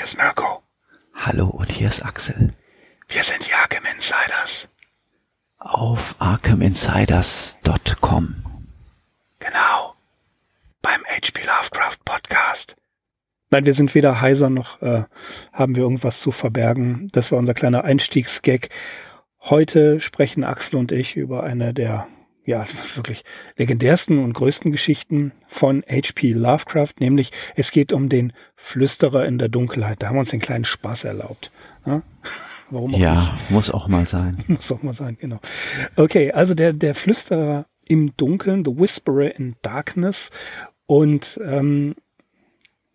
hier ist Mirko. Hallo und hier ist Axel. Wir sind die Arkham Insiders. Auf arkhaminsiders.com. Genau. Beim HP Lovecraft Podcast. Nein, wir sind weder heiser noch äh, haben wir irgendwas zu verbergen. Das war unser kleiner Einstiegsgag. Heute sprechen Axel und ich über eine der ja, wirklich legendärsten und größten Geschichten von H.P. Lovecraft, nämlich es geht um den Flüsterer in der Dunkelheit. Da haben wir uns einen kleinen Spaß erlaubt. Ja? Warum auch ja, nicht? muss auch mal sein. muss auch mal sein, genau. Okay, also der, der Flüsterer im Dunkeln, The Whisperer in Darkness. Und ähm,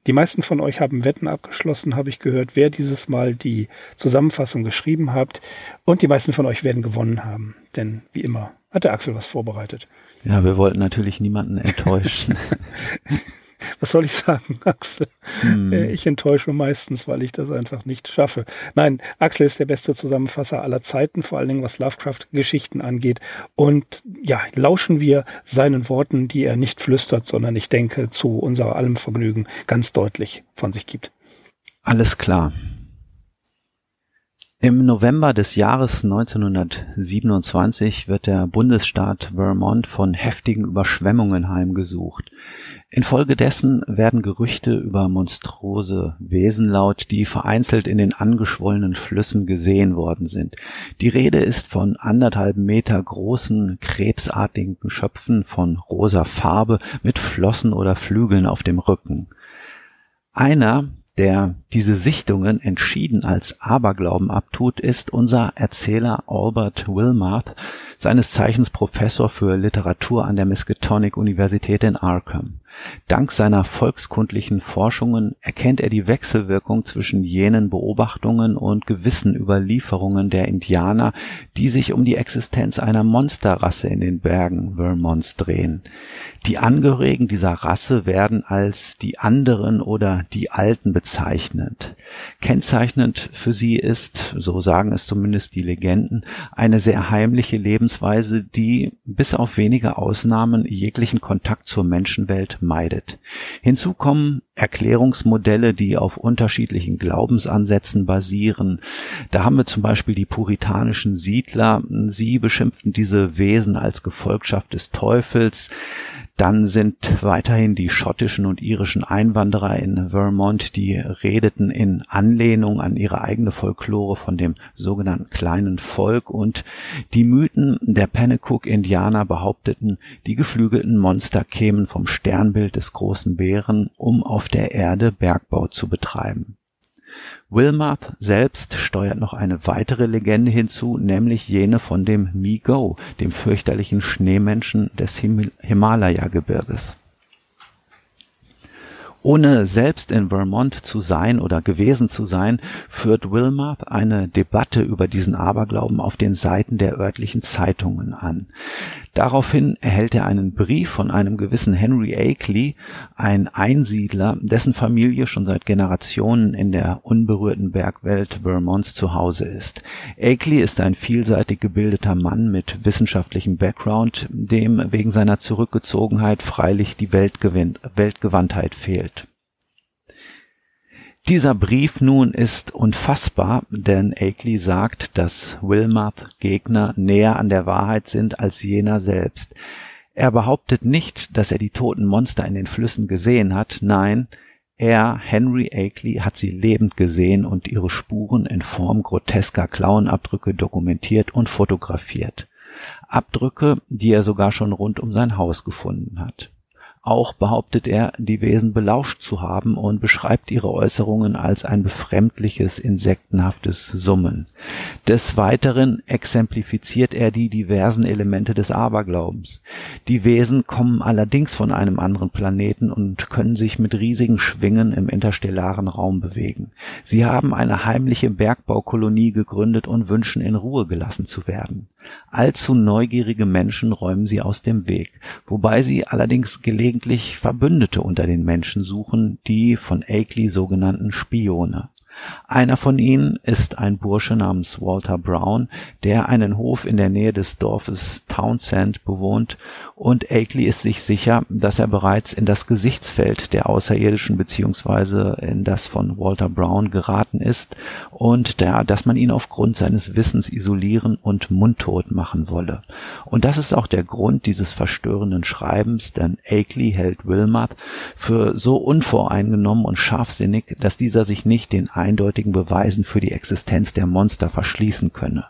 die meisten von euch haben Wetten abgeschlossen, habe ich gehört, wer dieses Mal die Zusammenfassung geschrieben hat. Und die meisten von euch werden gewonnen haben. Denn wie immer hat der Axel was vorbereitet. Ja, wir wollten natürlich niemanden enttäuschen. was soll ich sagen, Axel? Hm. Äh, ich enttäusche meistens, weil ich das einfach nicht schaffe. Nein, Axel ist der beste Zusammenfasser aller Zeiten, vor allen Dingen was Lovecraft-Geschichten angeht. Und ja, lauschen wir seinen Worten, die er nicht flüstert, sondern ich denke zu unser allem Vergnügen ganz deutlich von sich gibt. Alles klar. Im November des Jahres 1927 wird der Bundesstaat Vermont von heftigen Überschwemmungen heimgesucht. Infolgedessen werden Gerüchte über monstrose Wesen laut, die vereinzelt in den angeschwollenen Flüssen gesehen worden sind. Die Rede ist von anderthalb Meter großen, krebsartigen Geschöpfen von rosa Farbe mit Flossen oder Flügeln auf dem Rücken. Einer, der diese Sichtungen entschieden als Aberglauben abtut, ist unser Erzähler Albert Wilmarth, seines Zeichens Professor für Literatur an der Miskatonic Universität in Arkham. Dank seiner volkskundlichen Forschungen erkennt er die Wechselwirkung zwischen jenen Beobachtungen und gewissen Überlieferungen der Indianer, die sich um die Existenz einer Monsterrasse in den Bergen Vermonts drehen. Die Angehörigen dieser Rasse werden als die anderen oder die Alten bezeichnet. Kennzeichnend für sie ist, so sagen es zumindest die Legenden, eine sehr heimliche Lebensweise, die bis auf wenige Ausnahmen jeglichen Kontakt zur Menschenwelt meidet. Hinzu kommen Erklärungsmodelle, die auf unterschiedlichen Glaubensansätzen basieren. Da haben wir zum Beispiel die puritanischen Siedler. Sie beschimpften diese Wesen als Gefolgschaft des Teufels. Dann sind weiterhin die schottischen und irischen Einwanderer in Vermont, die redeten in Anlehnung an ihre eigene Folklore von dem sogenannten kleinen Volk und die Mythen der Pennacook-Indianer behaupteten, die geflügelten Monster kämen vom Sternbild des großen Bären, um auf der Erde Bergbau zu betreiben. Wilmarth selbst steuert noch eine weitere Legende hinzu, nämlich jene von dem Mi-Go, dem fürchterlichen Schneemenschen des Him Himalaya-Gebirges. Ohne selbst in Vermont zu sein oder gewesen zu sein, führt Wilmarth eine Debatte über diesen Aberglauben auf den Seiten der örtlichen Zeitungen an. Daraufhin erhält er einen Brief von einem gewissen Henry Akeley, ein Einsiedler, dessen Familie schon seit Generationen in der unberührten Bergwelt Vermonts zu Hause ist. Akeley ist ein vielseitig gebildeter Mann mit wissenschaftlichem Background, dem wegen seiner Zurückgezogenheit freilich die Weltgewandtheit fehlt. Dieser Brief nun ist unfassbar, denn Akeley sagt, dass Wilmarth Gegner näher an der Wahrheit sind als jener selbst. Er behauptet nicht, dass er die toten Monster in den Flüssen gesehen hat, nein, er, Henry Akeley, hat sie lebend gesehen und ihre Spuren in Form grotesker Klauenabdrücke dokumentiert und fotografiert. Abdrücke, die er sogar schon rund um sein Haus gefunden hat. Auch behauptet er, die Wesen belauscht zu haben und beschreibt ihre Äußerungen als ein befremdliches, insektenhaftes Summen. Des Weiteren exemplifiziert er die diversen Elemente des Aberglaubens. Die Wesen kommen allerdings von einem anderen Planeten und können sich mit riesigen Schwingen im interstellaren Raum bewegen. Sie haben eine heimliche Bergbaukolonie gegründet und wünschen in Ruhe gelassen zu werden. Allzu neugierige Menschen räumen sie aus dem Weg, wobei sie allerdings gelegentlich Verbündete unter den Menschen suchen, die von Akeley sogenannten Spione. Einer von ihnen ist ein Bursche namens Walter Brown, der einen Hof in der Nähe des Dorfes Townsend bewohnt und Akeley ist sich sicher, dass er bereits in das Gesichtsfeld der Außerirdischen beziehungsweise in das von Walter Brown geraten ist und der, dass man ihn aufgrund seines Wissens isolieren und mundtot machen wolle. Und das ist auch der Grund dieses verstörenden Schreibens, denn Akeley hält Wilmot für so unvoreingenommen und scharfsinnig, dass dieser sich nicht den eindeutigen Beweisen für die Existenz der Monster verschließen könne.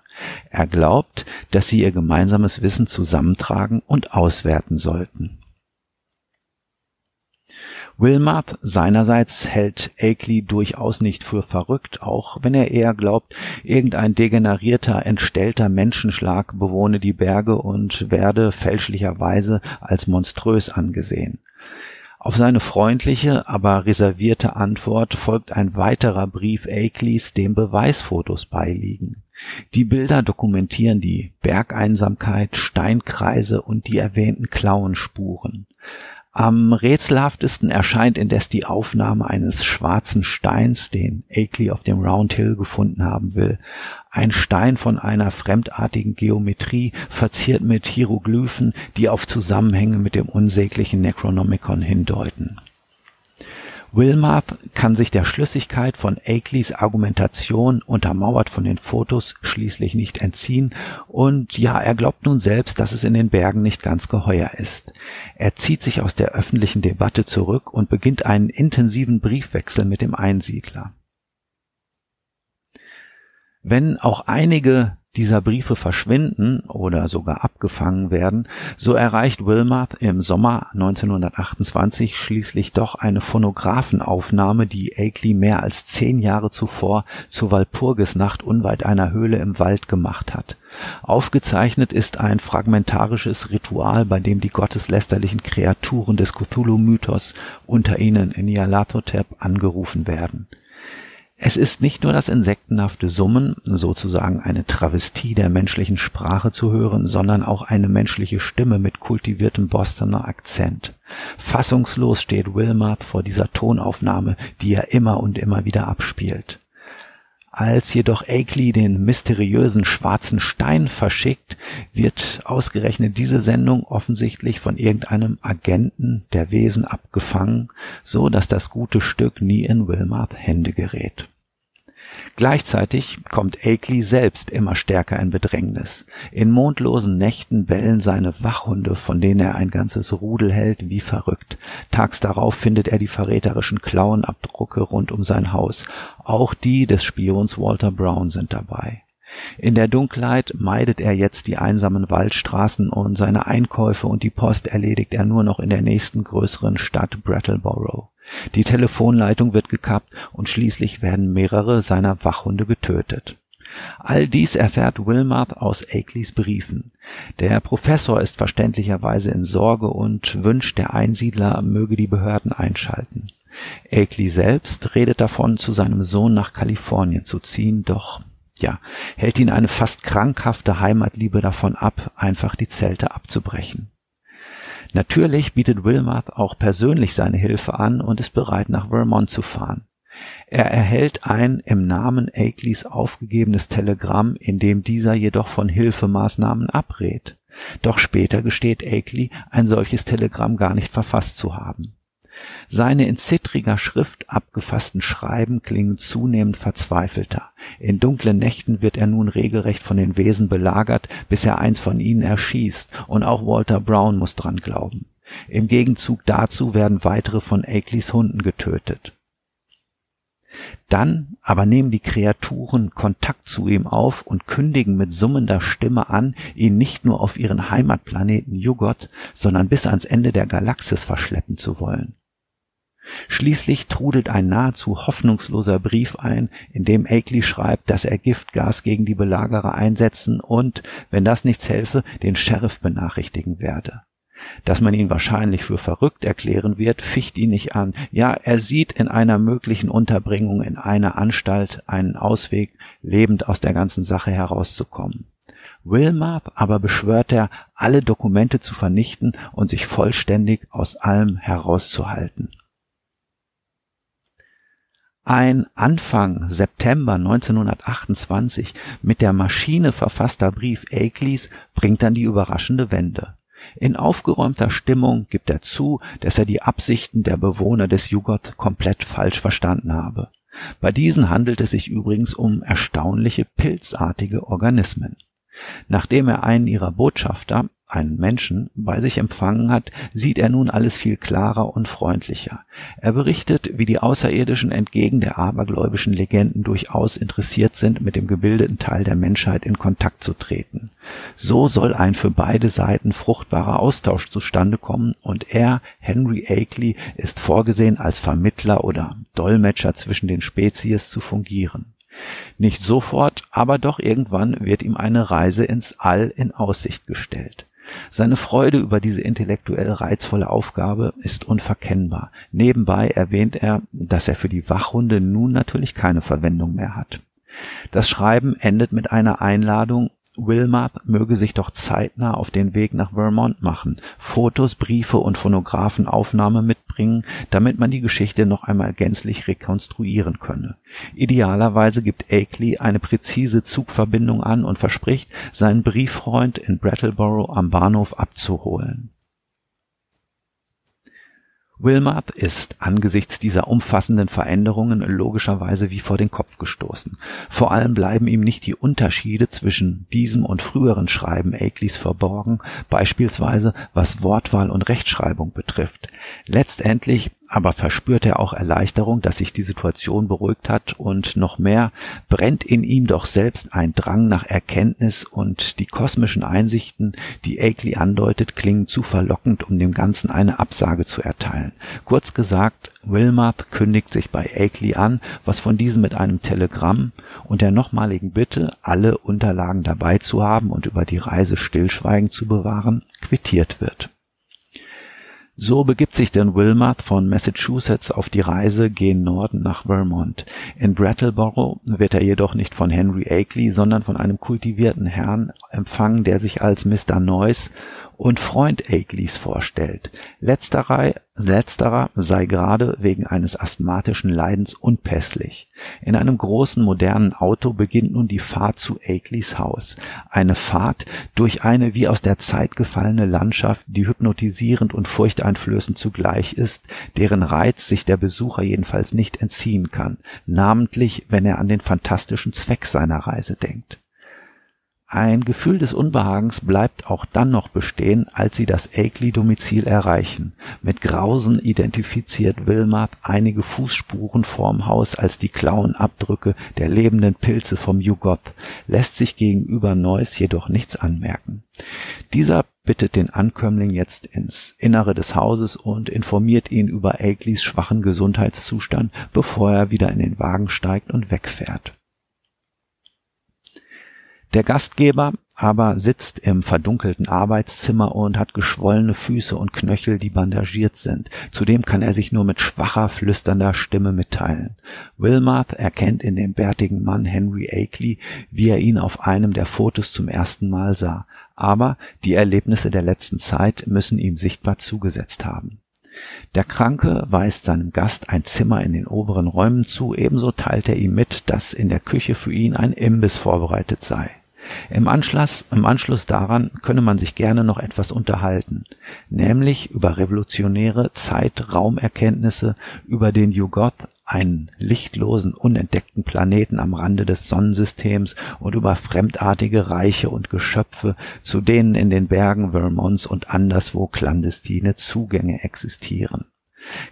Er glaubt, dass sie ihr gemeinsames Wissen zusammentragen und auswerten sollten. Wilmot seinerseits hält Akeley durchaus nicht für verrückt, auch wenn er eher glaubt, irgendein degenerierter, entstellter Menschenschlag bewohne die Berge und werde fälschlicherweise als monströs angesehen. Auf seine freundliche, aber reservierte Antwort folgt ein weiterer Brief Akelys, dem Beweisfotos beiliegen. Die Bilder dokumentieren die Bergeinsamkeit, Steinkreise und die erwähnten Klauenspuren. Am rätselhaftesten erscheint indes die Aufnahme eines schwarzen Steins, den Akeley auf dem Round Hill gefunden haben will. Ein Stein von einer fremdartigen Geometrie, verziert mit Hieroglyphen, die auf Zusammenhänge mit dem unsäglichen Necronomicon hindeuten. Wilmarth kann sich der Schlüssigkeit von Akeleys Argumentation, untermauert von den Fotos, schließlich nicht entziehen und ja, er glaubt nun selbst, dass es in den Bergen nicht ganz geheuer ist. Er zieht sich aus der öffentlichen Debatte zurück und beginnt einen intensiven Briefwechsel mit dem Einsiedler. Wenn auch einige dieser Briefe verschwinden oder sogar abgefangen werden, so erreicht Wilmarth im Sommer 1928 schließlich doch eine Phonographenaufnahme, die Akeley mehr als zehn Jahre zuvor zur Walpurgisnacht unweit einer Höhle im Wald gemacht hat. Aufgezeichnet ist ein fragmentarisches Ritual, bei dem die gotteslästerlichen Kreaturen des Cthulhu-Mythos, unter ihnen Nyarlathotep, angerufen werden es ist nicht nur das insektenhafte Summen, sozusagen eine Travestie der menschlichen Sprache zu hören, sondern auch eine menschliche Stimme mit kultiviertem Bostoner Akzent. Fassungslos steht Wilmot vor dieser Tonaufnahme, die er immer und immer wieder abspielt. Als jedoch Akeley den mysteriösen schwarzen Stein verschickt, wird ausgerechnet diese Sendung offensichtlich von irgendeinem Agenten der Wesen abgefangen, so dass das gute Stück nie in Wilmarth Hände gerät. Gleichzeitig kommt Akeley selbst immer stärker in Bedrängnis. In mondlosen Nächten bellen seine Wachhunde, von denen er ein ganzes Rudel hält, wie verrückt. Tags darauf findet er die verräterischen Klauenabdrucke rund um sein Haus. Auch die des Spions Walter Brown sind dabei. In der Dunkelheit meidet er jetzt die einsamen Waldstraßen und seine Einkäufe und die Post erledigt er nur noch in der nächsten größeren Stadt Brattleboro. Die Telefonleitung wird gekappt und schließlich werden mehrere seiner Wachhunde getötet. All dies erfährt Wilmarth aus Akeleys Briefen. Der Professor ist verständlicherweise in Sorge und wünscht, der Einsiedler möge die Behörden einschalten. Akeley selbst redet davon, zu seinem Sohn nach Kalifornien zu ziehen, doch ja, hält ihn eine fast krankhafte Heimatliebe davon ab, einfach die Zelte abzubrechen. Natürlich bietet Wilmarth auch persönlich seine Hilfe an und ist bereit, nach Vermont zu fahren. Er erhält ein im Namen Akeleys aufgegebenes Telegramm, in dem dieser jedoch von Hilfemaßnahmen abrät. Doch später gesteht Akeley, ein solches Telegramm gar nicht verfasst zu haben. Seine in zittriger Schrift abgefassten Schreiben klingen zunehmend verzweifelter. In dunklen Nächten wird er nun regelrecht von den Wesen belagert, bis er eins von ihnen erschießt, und auch Walter Brown muss dran glauben. Im Gegenzug dazu werden weitere von Akeleys Hunden getötet. Dann aber nehmen die Kreaturen Kontakt zu ihm auf und kündigen mit summender Stimme an, ihn nicht nur auf ihren Heimatplaneten Jugot, sondern bis ans Ende der Galaxis verschleppen zu wollen. Schließlich trudelt ein nahezu hoffnungsloser Brief ein, in dem Akeley schreibt, dass er Giftgas gegen die Belagerer einsetzen und, wenn das nichts helfe, den Sheriff benachrichtigen werde. Dass man ihn wahrscheinlich für verrückt erklären wird, ficht ihn nicht an. Ja, er sieht in einer möglichen Unterbringung in einer Anstalt einen Ausweg, lebend aus der ganzen Sache herauszukommen. Wilmarth aber beschwört er, alle Dokumente zu vernichten und sich vollständig aus allem herauszuhalten. Ein Anfang September 1928 mit der Maschine verfasster Brief Akelys bringt dann die überraschende Wende. In aufgeräumter Stimmung gibt er zu, dass er die Absichten der Bewohner des Jugot komplett falsch verstanden habe. Bei diesen handelt es sich übrigens um erstaunliche pilzartige Organismen. Nachdem er einen ihrer Botschafter, einen Menschen, bei sich empfangen hat, sieht er nun alles viel klarer und freundlicher. Er berichtet, wie die Außerirdischen entgegen der abergläubischen Legenden durchaus interessiert sind, mit dem gebildeten Teil der Menschheit in Kontakt zu treten. So soll ein für beide Seiten fruchtbarer Austausch zustande kommen und er, Henry Akeley, ist vorgesehen, als Vermittler oder Dolmetscher zwischen den Spezies zu fungieren. Nicht sofort, aber doch irgendwann wird ihm eine Reise ins All in Aussicht gestellt. Seine Freude über diese intellektuell reizvolle Aufgabe ist unverkennbar. Nebenbei erwähnt er, dass er für die Wachhunde nun natürlich keine Verwendung mehr hat. Das Schreiben endet mit einer Einladung, Wilmot möge sich doch zeitnah auf den Weg nach Vermont machen, Fotos, Briefe und Phonographenaufnahme mitbringen, damit man die Geschichte noch einmal gänzlich rekonstruieren könne. Idealerweise gibt Akeley eine präzise Zugverbindung an und verspricht, seinen Brieffreund in Brattleboro am Bahnhof abzuholen Wilmot ist angesichts dieser umfassenden Veränderungen logischerweise wie vor den Kopf gestoßen. Vor allem bleiben ihm nicht die Unterschiede zwischen diesem und früheren Schreiben Akeleys verborgen, beispielsweise was Wortwahl und Rechtschreibung betrifft. Letztendlich aber verspürt er auch Erleichterung, dass sich die Situation beruhigt hat und noch mehr brennt in ihm doch selbst ein Drang nach Erkenntnis und die kosmischen Einsichten, die Akeley andeutet, klingen zu verlockend, um dem Ganzen eine Absage zu erteilen. Kurz gesagt, Wilmot kündigt sich bei Akeley an, was von diesem mit einem Telegramm und der nochmaligen Bitte, alle Unterlagen dabei zu haben und über die Reise stillschweigen zu bewahren, quittiert wird. So begibt sich denn Wilmot von Massachusetts auf die Reise gen Norden nach Vermont. In Brattleboro wird er jedoch nicht von Henry Akeley, sondern von einem kultivierten Herrn empfangen, der sich als Mr. Noyce und Freund Akeleys vorstellt. Letzterer, letzterer sei gerade wegen eines asthmatischen Leidens unpässlich. In einem großen modernen Auto beginnt nun die Fahrt zu Akeleys Haus. Eine Fahrt durch eine wie aus der Zeit gefallene Landschaft, die hypnotisierend und furchteinflößend zugleich ist, deren Reiz sich der Besucher jedenfalls nicht entziehen kann, namentlich wenn er an den fantastischen Zweck seiner Reise denkt. Ein Gefühl des Unbehagens bleibt auch dann noch bestehen, als sie das Akeley-Domizil erreichen. Mit Grausen identifiziert Wilmot einige Fußspuren vorm Haus als die Klauenabdrücke der lebenden Pilze vom Jugot, lässt sich gegenüber Neuss jedoch nichts anmerken. Dieser bittet den Ankömmling jetzt ins Innere des Hauses und informiert ihn über Akeleys schwachen Gesundheitszustand, bevor er wieder in den Wagen steigt und wegfährt der Gastgeber aber sitzt im verdunkelten Arbeitszimmer und hat geschwollene Füße und Knöchel, die bandagiert sind. Zudem kann er sich nur mit schwacher, flüsternder Stimme mitteilen. Wilmarth erkennt in dem bärtigen Mann Henry Akeley, wie er ihn auf einem der Fotos zum ersten Mal sah. Aber die Erlebnisse der letzten Zeit müssen ihm sichtbar zugesetzt haben. Der Kranke weist seinem Gast ein Zimmer in den oberen Räumen zu, ebenso teilt er ihm mit, dass in der Küche für ihn ein Imbiss vorbereitet sei. Im Anschluss, im Anschluss daran könne man sich gerne noch etwas unterhalten, nämlich über revolutionäre Zeit-Raumerkenntnisse über den Jugoth, einen lichtlosen, unentdeckten Planeten am Rande des Sonnensystems und über fremdartige Reiche und Geschöpfe, zu denen in den Bergen Vermonts und anderswo clandestine Zugänge existieren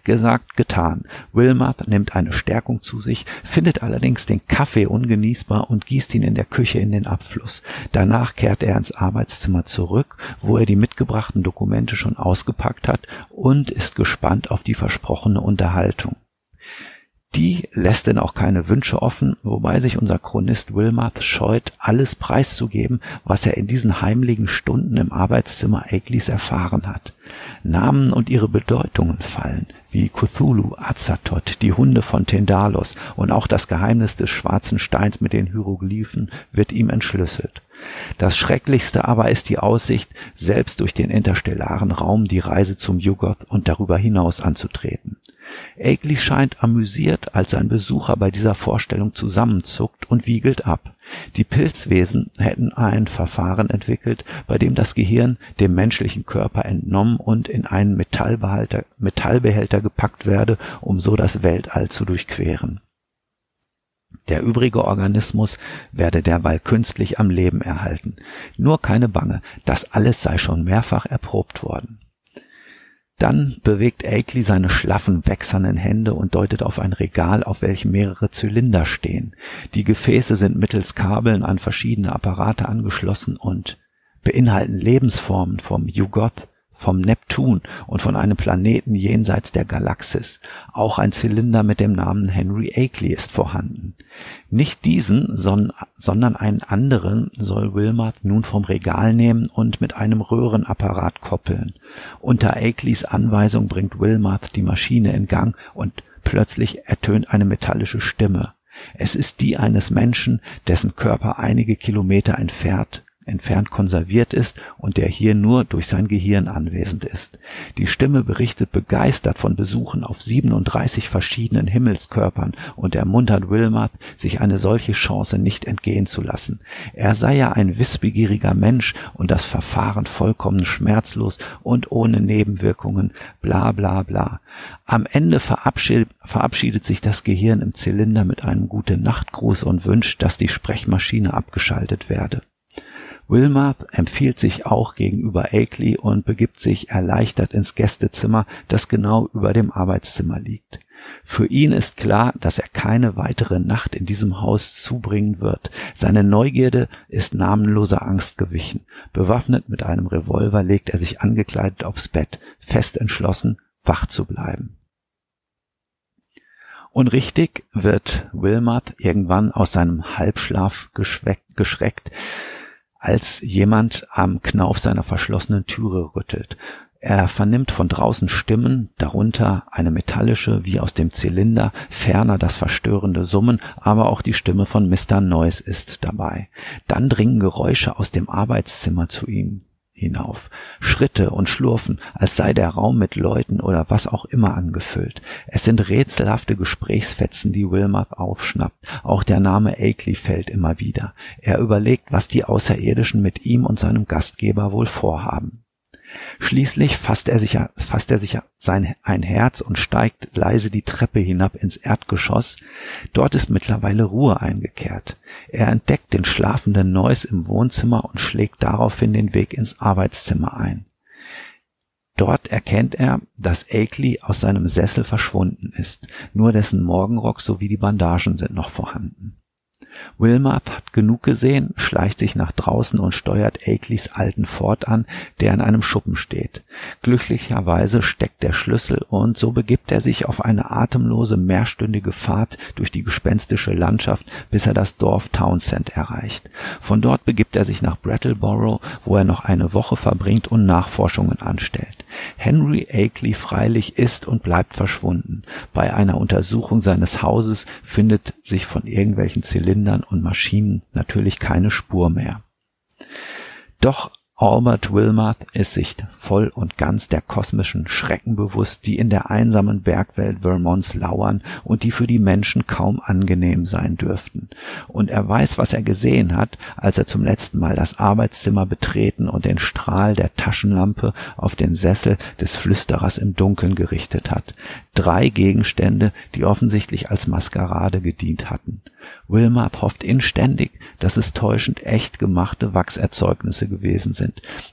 Gesagt, getan. Wilmot nimmt eine Stärkung zu sich, findet allerdings den Kaffee ungenießbar und gießt ihn in der Küche in den Abfluss. Danach kehrt er ins Arbeitszimmer zurück, wo er die mitgebrachten Dokumente schon ausgepackt hat und ist gespannt auf die versprochene Unterhaltung. Die lässt denn auch keine Wünsche offen, wobei sich unser Chronist Wilmarth scheut, alles preiszugeben, was er in diesen heimlichen Stunden im Arbeitszimmer Eglis erfahren hat. Namen und ihre Bedeutungen fallen, wie Cthulhu, Azathoth, die Hunde von Tendalos und auch das Geheimnis des schwarzen Steins mit den Hieroglyphen wird ihm entschlüsselt. Das Schrecklichste aber ist die Aussicht, selbst durch den interstellaren Raum die Reise zum Jugoth und darüber hinaus anzutreten. Akeley scheint amüsiert, als sein Besucher bei dieser Vorstellung zusammenzuckt und wiegelt ab. Die Pilzwesen hätten ein Verfahren entwickelt, bei dem das Gehirn dem menschlichen Körper entnommen und in einen Metallbehälter, Metallbehälter gepackt werde, um so das Weltall zu durchqueren. Der übrige Organismus werde derweil künstlich am Leben erhalten. Nur keine Bange, das alles sei schon mehrfach erprobt worden. Dann bewegt Akeley seine schlaffen, wächsernen Hände und deutet auf ein Regal, auf welchem mehrere Zylinder stehen. Die Gefäße sind mittels Kabeln an verschiedene Apparate angeschlossen und beinhalten Lebensformen vom Jugoth vom Neptun und von einem Planeten jenseits der Galaxis. Auch ein Zylinder mit dem Namen Henry Akeley ist vorhanden. Nicht diesen, sondern einen anderen soll Wilmot nun vom Regal nehmen und mit einem Röhrenapparat koppeln. Unter Akeleys Anweisung bringt Wilmot die Maschine in Gang und plötzlich ertönt eine metallische Stimme. Es ist die eines Menschen, dessen Körper einige Kilometer entfernt entfernt konserviert ist und der hier nur durch sein Gehirn anwesend ist. Die Stimme berichtet begeistert von Besuchen auf 37 verschiedenen Himmelskörpern und ermuntert Wilmot, sich eine solche Chance nicht entgehen zu lassen. Er sei ja ein wissbegieriger Mensch und das Verfahren vollkommen schmerzlos und ohne Nebenwirkungen, bla bla bla. Am Ende verabschiedet, verabschiedet sich das Gehirn im Zylinder mit einem gute Nachtgruß und wünscht, dass die Sprechmaschine abgeschaltet werde. Wilmar empfiehlt sich auch gegenüber Akeley und begibt sich erleichtert ins Gästezimmer, das genau über dem Arbeitszimmer liegt. Für ihn ist klar, dass er keine weitere Nacht in diesem Haus zubringen wird. Seine Neugierde ist namenloser Angst gewichen. Bewaffnet mit einem Revolver legt er sich angekleidet aufs Bett, fest entschlossen, wach zu bleiben. Und richtig wird Wilmot irgendwann aus seinem Halbschlaf geschreckt, als jemand am Knauf seiner verschlossenen Türe rüttelt. Er vernimmt von draußen Stimmen, darunter eine metallische wie aus dem Zylinder, ferner das verstörende Summen, aber auch die Stimme von Mr. Noyce ist dabei. Dann dringen Geräusche aus dem Arbeitszimmer zu ihm hinauf. Schritte und Schlurfen, als sei der Raum mit Leuten oder was auch immer angefüllt. Es sind rätselhafte Gesprächsfetzen, die Wilmot aufschnappt. Auch der Name Akeley fällt immer wieder. Er überlegt, was die Außerirdischen mit ihm und seinem Gastgeber wohl vorhaben. Schließlich fasst er sich, fasst er sich sein ein Herz und steigt leise die Treppe hinab ins Erdgeschoss. Dort ist mittlerweile Ruhe eingekehrt. Er entdeckt den schlafenden Neuss im Wohnzimmer und schlägt daraufhin den Weg ins Arbeitszimmer ein. Dort erkennt er, dass Akeley aus seinem Sessel verschwunden ist. Nur dessen Morgenrock sowie die Bandagen sind noch vorhanden. Wilmot hat genug gesehen, schleicht sich nach draußen und steuert Akeleys alten Ford an, der in einem Schuppen steht. Glücklicherweise steckt der Schlüssel und so begibt er sich auf eine atemlose mehrstündige Fahrt durch die gespenstische Landschaft, bis er das Dorf Townsend erreicht. Von dort begibt er sich nach Brattleboro, wo er noch eine Woche verbringt und Nachforschungen anstellt. Henry Akeley freilich ist und bleibt verschwunden. Bei einer Untersuchung seines Hauses findet sich von irgendwelchen Zylindern Kindern und Maschinen natürlich keine Spur mehr. Doch Albert Wilmot ist sich voll und ganz der kosmischen Schrecken bewusst, die in der einsamen Bergwelt Vermonts lauern und die für die Menschen kaum angenehm sein dürften. Und er weiß, was er gesehen hat, als er zum letzten Mal das Arbeitszimmer betreten und den Strahl der Taschenlampe auf den Sessel des Flüsterers im Dunkeln gerichtet hat. Drei Gegenstände, die offensichtlich als Maskerade gedient hatten. Wilma hofft inständig, dass es täuschend echt gemachte Wachserzeugnisse gewesen sind.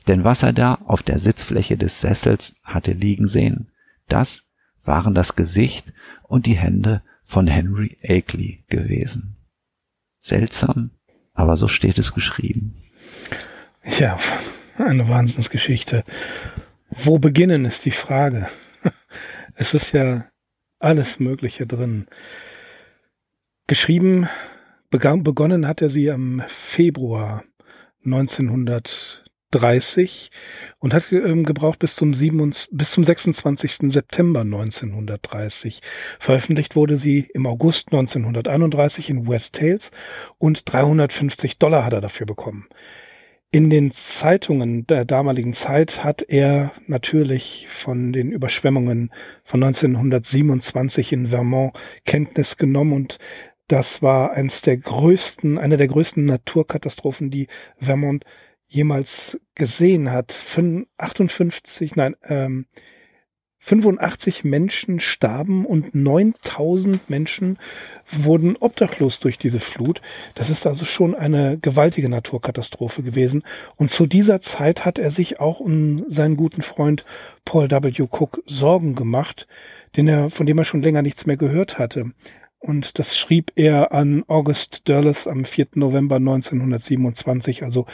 Denn was er da auf der Sitzfläche des Sessels hatte liegen sehen, das waren das Gesicht und die Hände von Henry Akeley gewesen. Seltsam, aber so steht es geschrieben. Ja, eine Wahnsinnsgeschichte. Wo beginnen ist die Frage. Es ist ja alles Mögliche drin. Geschrieben, begonnen hat er sie am Februar 1930 und hat ähm, gebraucht bis zum, 7, bis zum 26. September 1930. Veröffentlicht wurde sie im August 1931 in West Tales und 350 Dollar hat er dafür bekommen. In den Zeitungen der damaligen Zeit hat er natürlich von den Überschwemmungen von 1927 in Vermont Kenntnis genommen und das war eines der größten, eine der größten Naturkatastrophen, die Vermont jemals gesehen hat. 58, nein, ähm, 85 Menschen starben und 9000 Menschen wurden obdachlos durch diese Flut. Das ist also schon eine gewaltige Naturkatastrophe gewesen. Und zu dieser Zeit hat er sich auch um seinen guten Freund Paul W. Cook Sorgen gemacht, den er, von dem er schon länger nichts mehr gehört hatte. Und das schrieb er an August Dulles am 4. November 1927, also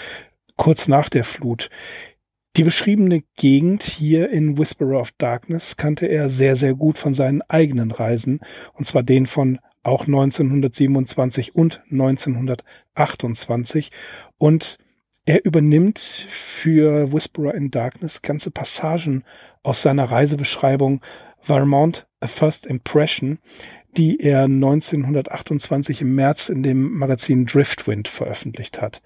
kurz nach der Flut. Die beschriebene Gegend hier in Whisperer of Darkness kannte er sehr, sehr gut von seinen eigenen Reisen, und zwar den von auch 1927 und 1928. Und er übernimmt für Whisperer in Darkness ganze Passagen aus seiner Reisebeschreibung Vermont A First Impression, die er 1928 im März in dem Magazin Driftwind veröffentlicht hat.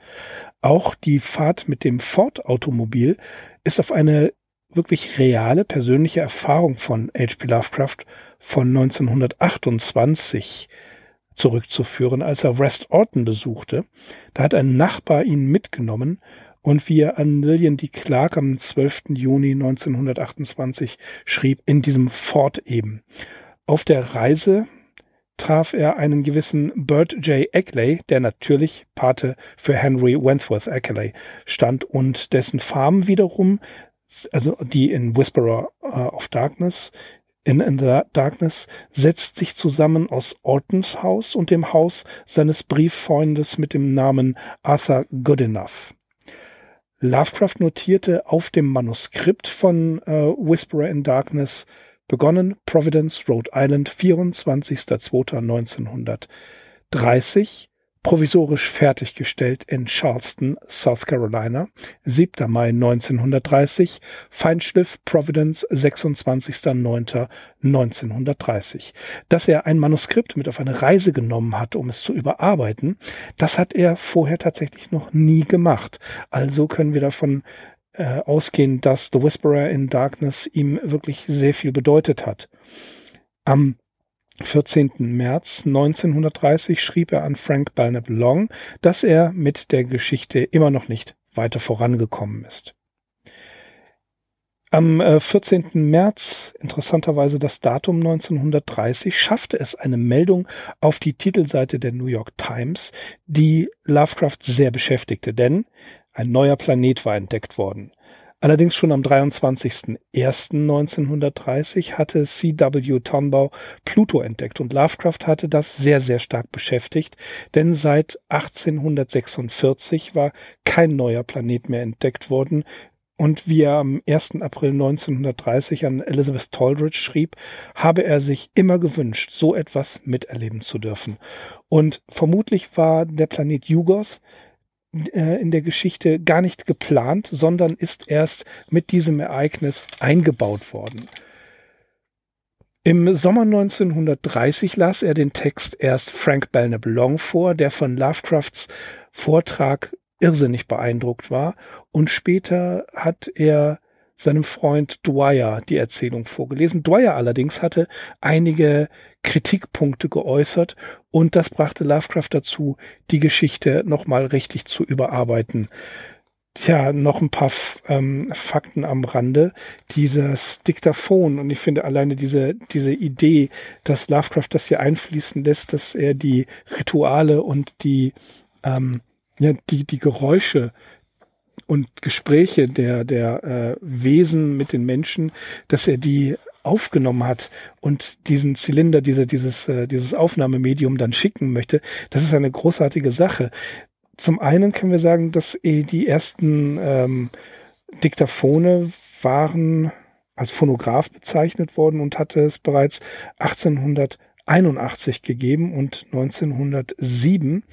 Auch die Fahrt mit dem Ford-Automobil ist auf eine wirklich reale persönliche Erfahrung von H.P. Lovecraft von 1928 zurückzuführen, als er West Orton besuchte. Da hat ein Nachbar ihn mitgenommen und wie er an Lillian D. Clark am 12. Juni 1928 schrieb, in diesem Fort eben. Auf der Reise traf er einen gewissen Bert J. Eckley, der natürlich Pate für Henry Wentworth Eckley stand und dessen Farm wiederum, also die in Whisperer uh, of Darkness, in, in the Darkness, setzt sich zusammen aus Ortons Haus und dem Haus seines Brieffreundes mit dem Namen Arthur Goodenough. Lovecraft notierte auf dem Manuskript von uh, Whisperer in Darkness Begonnen Providence, Rhode Island, 24.02.1930. Provisorisch fertiggestellt in Charleston, South Carolina, 7. Mai 1930. Feinschliff Providence, 26.09.1930. Dass er ein Manuskript mit auf eine Reise genommen hat, um es zu überarbeiten, das hat er vorher tatsächlich noch nie gemacht. Also können wir davon äh, ausgehen, dass The Whisperer in Darkness ihm wirklich sehr viel bedeutet hat. Am 14. März 1930 schrieb er an Frank Belknap Long, dass er mit der Geschichte immer noch nicht weiter vorangekommen ist. Am 14. Äh, März, interessanterweise das Datum 1930, schaffte es eine Meldung auf die Titelseite der New York Times, die Lovecraft sehr beschäftigte, denn ein neuer Planet war entdeckt worden. Allerdings schon am 23.01.1930 hatte C.W. Tonbau Pluto entdeckt und Lovecraft hatte das sehr, sehr stark beschäftigt, denn seit 1846 war kein neuer Planet mehr entdeckt worden, und wie er am 1. April 1930 an Elizabeth Toldridge schrieb, habe er sich immer gewünscht, so etwas miterleben zu dürfen. Und vermutlich war der Planet Jugoth äh, in der Geschichte gar nicht geplant, sondern ist erst mit diesem Ereignis eingebaut worden. Im Sommer 1930 las er den Text erst Frank Belknap Long vor, der von Lovecrafts Vortrag irrsinnig beeindruckt war, und später hat er seinem Freund Dwyer die Erzählung vorgelesen. Dwyer allerdings hatte einige Kritikpunkte geäußert und das brachte Lovecraft dazu, die Geschichte nochmal richtig zu überarbeiten. Tja, noch ein paar ähm, Fakten am Rande. Dieses Diktaphon und ich finde alleine diese, diese Idee, dass Lovecraft das hier einfließen lässt, dass er die Rituale und die, ähm, ja, die, die Geräusche und Gespräche der, der äh, Wesen mit den Menschen, dass er die aufgenommen hat und diesen Zylinder, diese, dieses, äh, dieses Aufnahmemedium dann schicken möchte, das ist eine großartige Sache. Zum einen können wir sagen, dass eh die ersten ähm, Diktaphone waren als Phonograph bezeichnet worden und hatte es bereits 1881 gegeben und 1907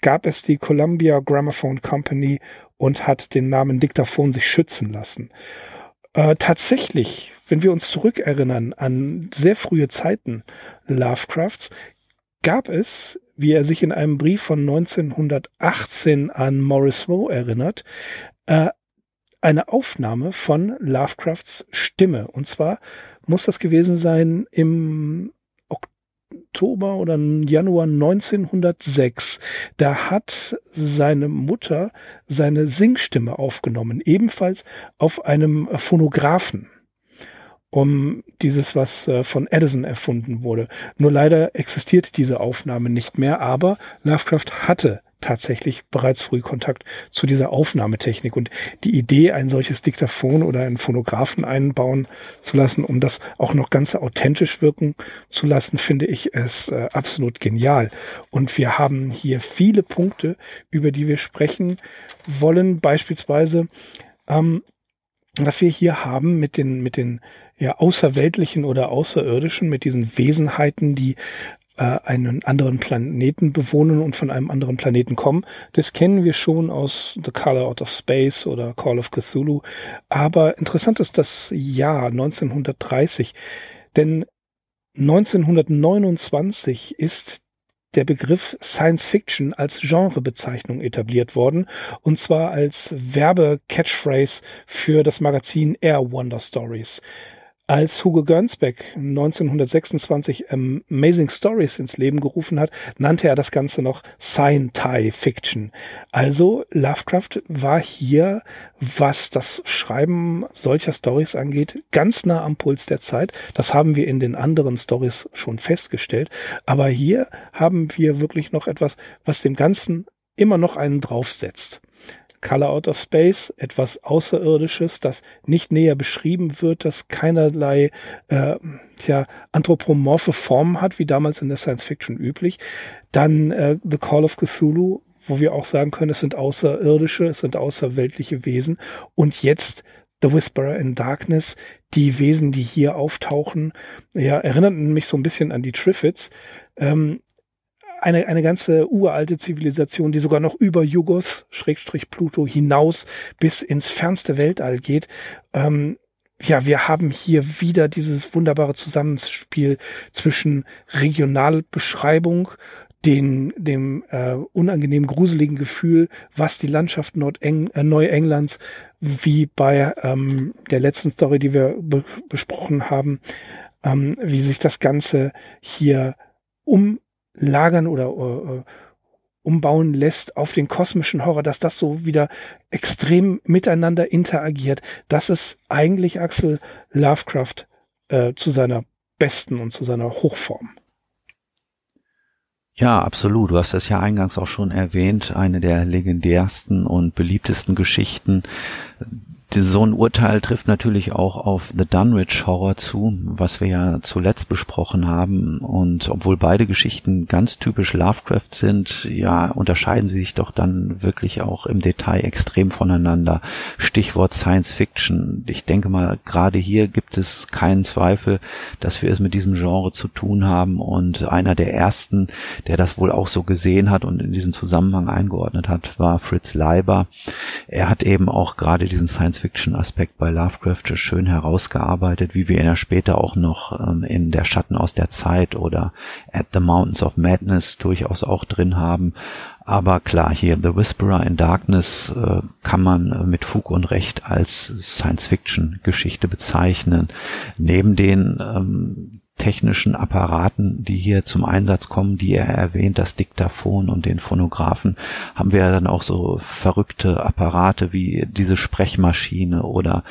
gab es die Columbia Gramophone Company und hat den Namen Diktaphon sich schützen lassen. Äh, tatsächlich, wenn wir uns zurückerinnern an sehr frühe Zeiten Lovecrafts, gab es, wie er sich in einem Brief von 1918 an Morris Rowe erinnert, äh, eine Aufnahme von Lovecrafts Stimme. Und zwar muss das gewesen sein im Oktober oder Januar 1906. Da hat seine Mutter seine Singstimme aufgenommen, ebenfalls auf einem Phonographen um dieses, was äh, von Edison erfunden wurde. Nur leider existiert diese Aufnahme nicht mehr, aber Lovecraft hatte tatsächlich bereits früh Kontakt zu dieser Aufnahmetechnik und die Idee, ein solches Diktaphon oder einen Phonographen einbauen zu lassen, um das auch noch ganz authentisch wirken zu lassen, finde ich es äh, absolut genial. Und wir haben hier viele Punkte, über die wir sprechen wollen, beispielsweise ähm, was wir hier haben mit den, mit den ja, außerweltlichen oder außerirdischen, mit diesen Wesenheiten, die einen anderen Planeten bewohnen und von einem anderen Planeten kommen. Das kennen wir schon aus The Color Out of Space oder Call of Cthulhu. Aber interessant ist das Jahr 1930, denn 1929 ist der Begriff Science Fiction als Genrebezeichnung etabliert worden, und zwar als Werbe-Catchphrase für das Magazin Air Wonder Stories. Als Hugo Gernsback 1926 Amazing Stories ins Leben gerufen hat, nannte er das Ganze noch Sci-Fi Fiction. Also Lovecraft war hier, was das Schreiben solcher Stories angeht, ganz nah am Puls der Zeit. Das haben wir in den anderen Stories schon festgestellt. Aber hier haben wir wirklich noch etwas, was dem Ganzen immer noch einen draufsetzt. Color Out of Space, etwas Außerirdisches, das nicht näher beschrieben wird, das keinerlei äh, tja, anthropomorphe Formen hat, wie damals in der Science Fiction üblich. Dann äh, The Call of Cthulhu, wo wir auch sagen können, es sind Außerirdische, es sind außerweltliche Wesen. Und jetzt The Whisperer in Darkness, die Wesen, die hier auftauchen, ja, erinnerten mich so ein bisschen an die Triffids. Ähm, eine, eine ganze uralte Zivilisation, die sogar noch über Jugos, Schrägstrich Pluto hinaus bis ins fernste Weltall geht. Ähm, ja, wir haben hier wieder dieses wunderbare Zusammenspiel zwischen Regionalbeschreibung, den, dem äh, unangenehm gruseligen Gefühl, was die Landschaft Nordeng äh, Neuenglands, wie bei ähm, der letzten Story, die wir be besprochen haben, ähm, wie sich das Ganze hier um lagern oder äh, umbauen lässt auf den kosmischen Horror, dass das so wieder extrem miteinander interagiert. Das ist eigentlich Axel Lovecraft äh, zu seiner besten und zu seiner Hochform. Ja, absolut. Du hast das ja eingangs auch schon erwähnt. Eine der legendärsten und beliebtesten Geschichten so ein Urteil trifft natürlich auch auf The Dunwich Horror zu, was wir ja zuletzt besprochen haben. Und obwohl beide Geschichten ganz typisch Lovecraft sind, ja, unterscheiden sie sich doch dann wirklich auch im Detail extrem voneinander. Stichwort Science Fiction. Ich denke mal, gerade hier gibt es keinen Zweifel, dass wir es mit diesem Genre zu tun haben. Und einer der ersten, der das wohl auch so gesehen hat und in diesen Zusammenhang eingeordnet hat, war Fritz Leiber. Er hat eben auch gerade diesen Science Science-Fiction-Aspekt bei Lovecraft schön herausgearbeitet, wie wir ihn ja später auch noch ähm, in Der Schatten aus der Zeit oder At the Mountains of Madness durchaus auch drin haben. Aber klar, hier The Whisperer in Darkness äh, kann man äh, mit Fug und Recht als Science-Fiction-Geschichte bezeichnen. Neben den ähm, technischen Apparaten, die hier zum Einsatz kommen, die er erwähnt, das Diktaphon und den Phonographen, haben wir dann auch so verrückte Apparate wie diese Sprechmaschine oder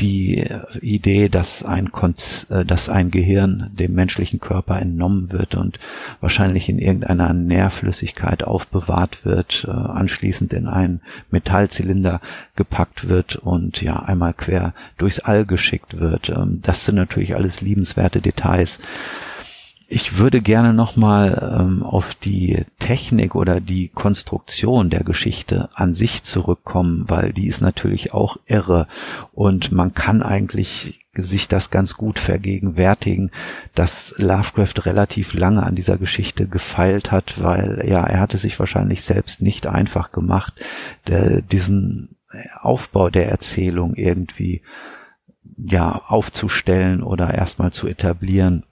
die Idee, dass ein, Konz äh, dass ein Gehirn dem menschlichen Körper entnommen wird und wahrscheinlich in irgendeiner Nährflüssigkeit aufbewahrt wird, äh, anschließend in einen Metallzylinder gepackt wird und ja einmal quer durchs All geschickt wird. Ähm, das sind natürlich alles liebenswerte Details. Ich würde gerne nochmal ähm, auf die Technik oder die Konstruktion der Geschichte an sich zurückkommen, weil die ist natürlich auch irre. Und man kann eigentlich sich das ganz gut vergegenwärtigen, dass Lovecraft relativ lange an dieser Geschichte gefeilt hat, weil ja, er hatte sich wahrscheinlich selbst nicht einfach gemacht, der, diesen Aufbau der Erzählung irgendwie ja aufzustellen oder erstmal zu etablieren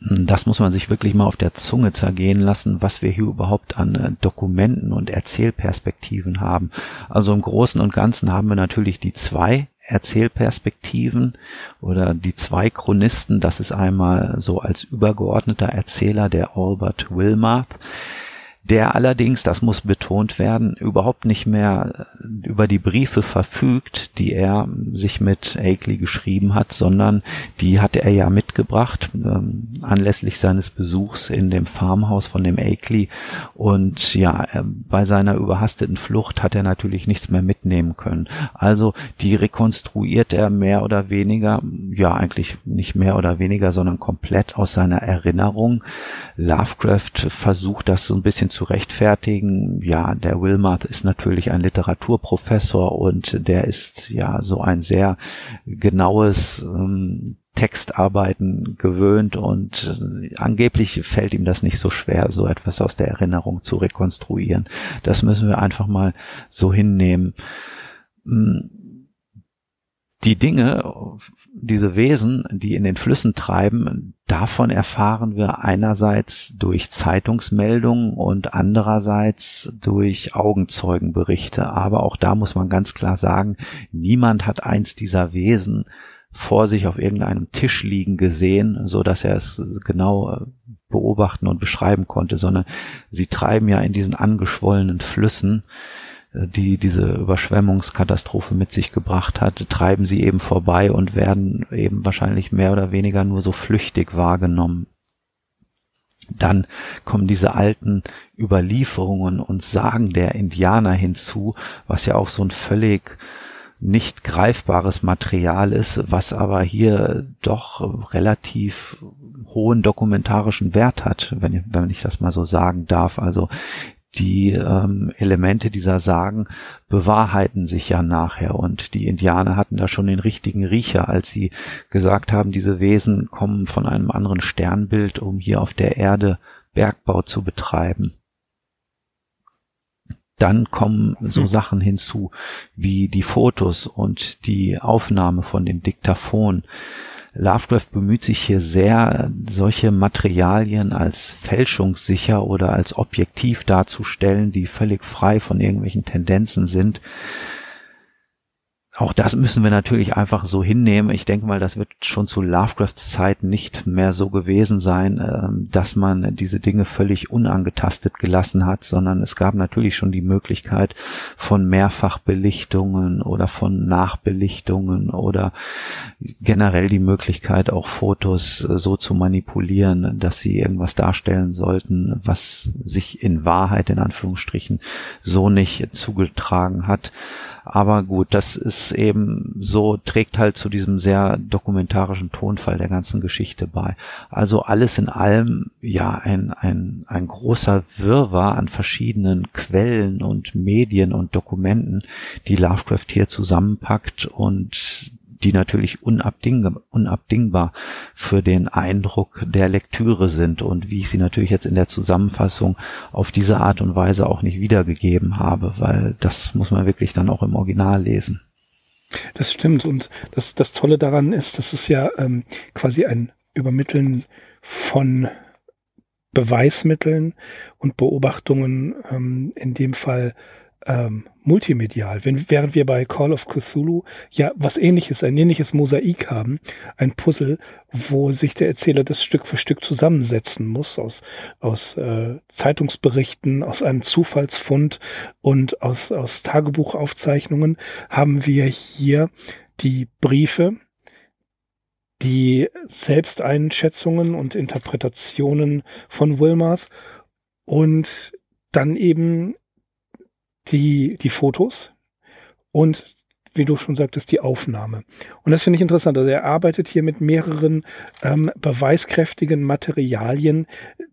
das muss man sich wirklich mal auf der Zunge zergehen lassen, was wir hier überhaupt an äh, Dokumenten und Erzählperspektiven haben. Also im Großen und Ganzen haben wir natürlich die zwei Erzählperspektiven oder die zwei Chronisten. Das ist einmal so als übergeordneter Erzähler der Albert Wilmarth der allerdings, das muss betont werden, überhaupt nicht mehr äh, über die Briefe verfügt, die er sich mit Akeley geschrieben hat, sondern die hatte er ja mitgebracht ähm, anlässlich seines Besuchs in dem Farmhaus von dem Akeley und ja, äh, bei seiner überhasteten Flucht hat er natürlich nichts mehr mitnehmen können. Also die rekonstruiert er mehr oder weniger, ja eigentlich nicht mehr oder weniger, sondern komplett aus seiner Erinnerung. Lovecraft versucht das so ein bisschen zu rechtfertigen. Ja, der Wilmarth ist natürlich ein Literaturprofessor und der ist ja so ein sehr genaues ähm, Textarbeiten gewöhnt und äh, angeblich fällt ihm das nicht so schwer, so etwas aus der Erinnerung zu rekonstruieren. Das müssen wir einfach mal so hinnehmen. Hm, die Dinge, diese Wesen, die in den Flüssen treiben, davon erfahren wir einerseits durch Zeitungsmeldungen und andererseits durch Augenzeugenberichte. Aber auch da muss man ganz klar sagen, niemand hat eins dieser Wesen vor sich auf irgendeinem Tisch liegen gesehen, so dass er es genau äh, beobachten und beschreiben konnte, sondern sie treiben ja in diesen angeschwollenen Flüssen die diese Überschwemmungskatastrophe mit sich gebracht hat, treiben sie eben vorbei und werden eben wahrscheinlich mehr oder weniger nur so flüchtig wahrgenommen. Dann kommen diese alten Überlieferungen und Sagen der Indianer hinzu, was ja auch so ein völlig nicht greifbares Material ist, was aber hier doch relativ hohen dokumentarischen Wert hat, wenn, wenn ich das mal so sagen darf. Also die ähm, Elemente dieser Sagen bewahrheiten sich ja nachher und die Indianer hatten da schon den richtigen Riecher, als sie gesagt haben, diese Wesen kommen von einem anderen Sternbild, um hier auf der Erde Bergbau zu betreiben. Dann kommen so hm. Sachen hinzu wie die Fotos und die Aufnahme von dem Diktaphon Lovecraft bemüht sich hier sehr, solche Materialien als fälschungssicher oder als objektiv darzustellen, die völlig frei von irgendwelchen Tendenzen sind auch das müssen wir natürlich einfach so hinnehmen. Ich denke mal, das wird schon zu Lovecrafts Zeit nicht mehr so gewesen sein, ähm, dass man diese Dinge völlig unangetastet gelassen hat, sondern es gab natürlich schon die Möglichkeit von Mehrfachbelichtungen oder von Nachbelichtungen oder generell die Möglichkeit, auch Fotos äh, so zu manipulieren, dass sie irgendwas darstellen sollten, was sich in Wahrheit in Anführungsstrichen so nicht zugetragen hat. Aber gut, das ist eben so, trägt halt zu diesem sehr dokumentarischen Tonfall der ganzen Geschichte bei. Also alles in allem, ja, ein, ein, ein großer Wirrwarr an verschiedenen Quellen und Medien und Dokumenten, die Lovecraft hier zusammenpackt und die natürlich unabdingbar, für den Eindruck der Lektüre sind und wie ich sie natürlich jetzt in der Zusammenfassung auf diese Art und Weise auch nicht wiedergegeben habe, weil das muss man wirklich dann auch im Original lesen. Das stimmt und das, das Tolle daran ist, dass es ja ähm, quasi ein Übermitteln von Beweismitteln und Beobachtungen ähm, in dem Fall ähm, multimedial. Wenn, während wir bei Call of Cthulhu ja was ähnliches, ein ähnliches Mosaik haben, ein Puzzle, wo sich der Erzähler das Stück für Stück zusammensetzen muss aus, aus äh, Zeitungsberichten, aus einem Zufallsfund und aus, aus Tagebuchaufzeichnungen, haben wir hier die Briefe, die Selbsteinschätzungen und Interpretationen von Wilmarth und dann eben die, die Fotos und wie du schon sagtest, die Aufnahme. Und das finde ich interessant. Also er arbeitet hier mit mehreren ähm, beweiskräftigen Materialien,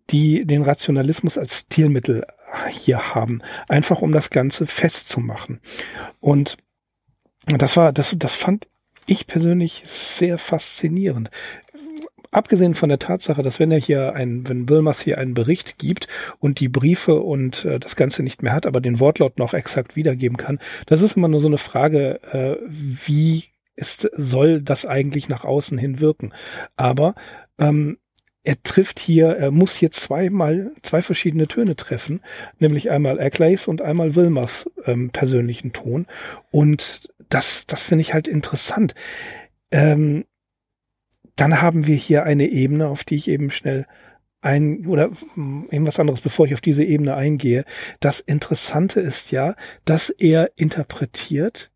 die den Rationalismus als Stilmittel hier haben. Einfach um das Ganze festzumachen. Und das war, das, das fand ich persönlich sehr faszinierend abgesehen von der Tatsache, dass wenn er hier ein, wenn Wilmers hier einen Bericht gibt und die Briefe und äh, das Ganze nicht mehr hat, aber den Wortlaut noch exakt wiedergeben kann, das ist immer nur so eine Frage, äh, wie ist, soll das eigentlich nach außen hin wirken? Aber ähm, er trifft hier, er muss hier zweimal, zwei verschiedene Töne treffen, nämlich einmal Eccleys und einmal Wilmers ähm, persönlichen Ton. Und das, das finde ich halt interessant. Ähm, dann haben wir hier eine Ebene, auf die ich eben schnell ein oder irgendwas anderes, bevor ich auf diese Ebene eingehe. Das Interessante ist ja, dass er interpretiert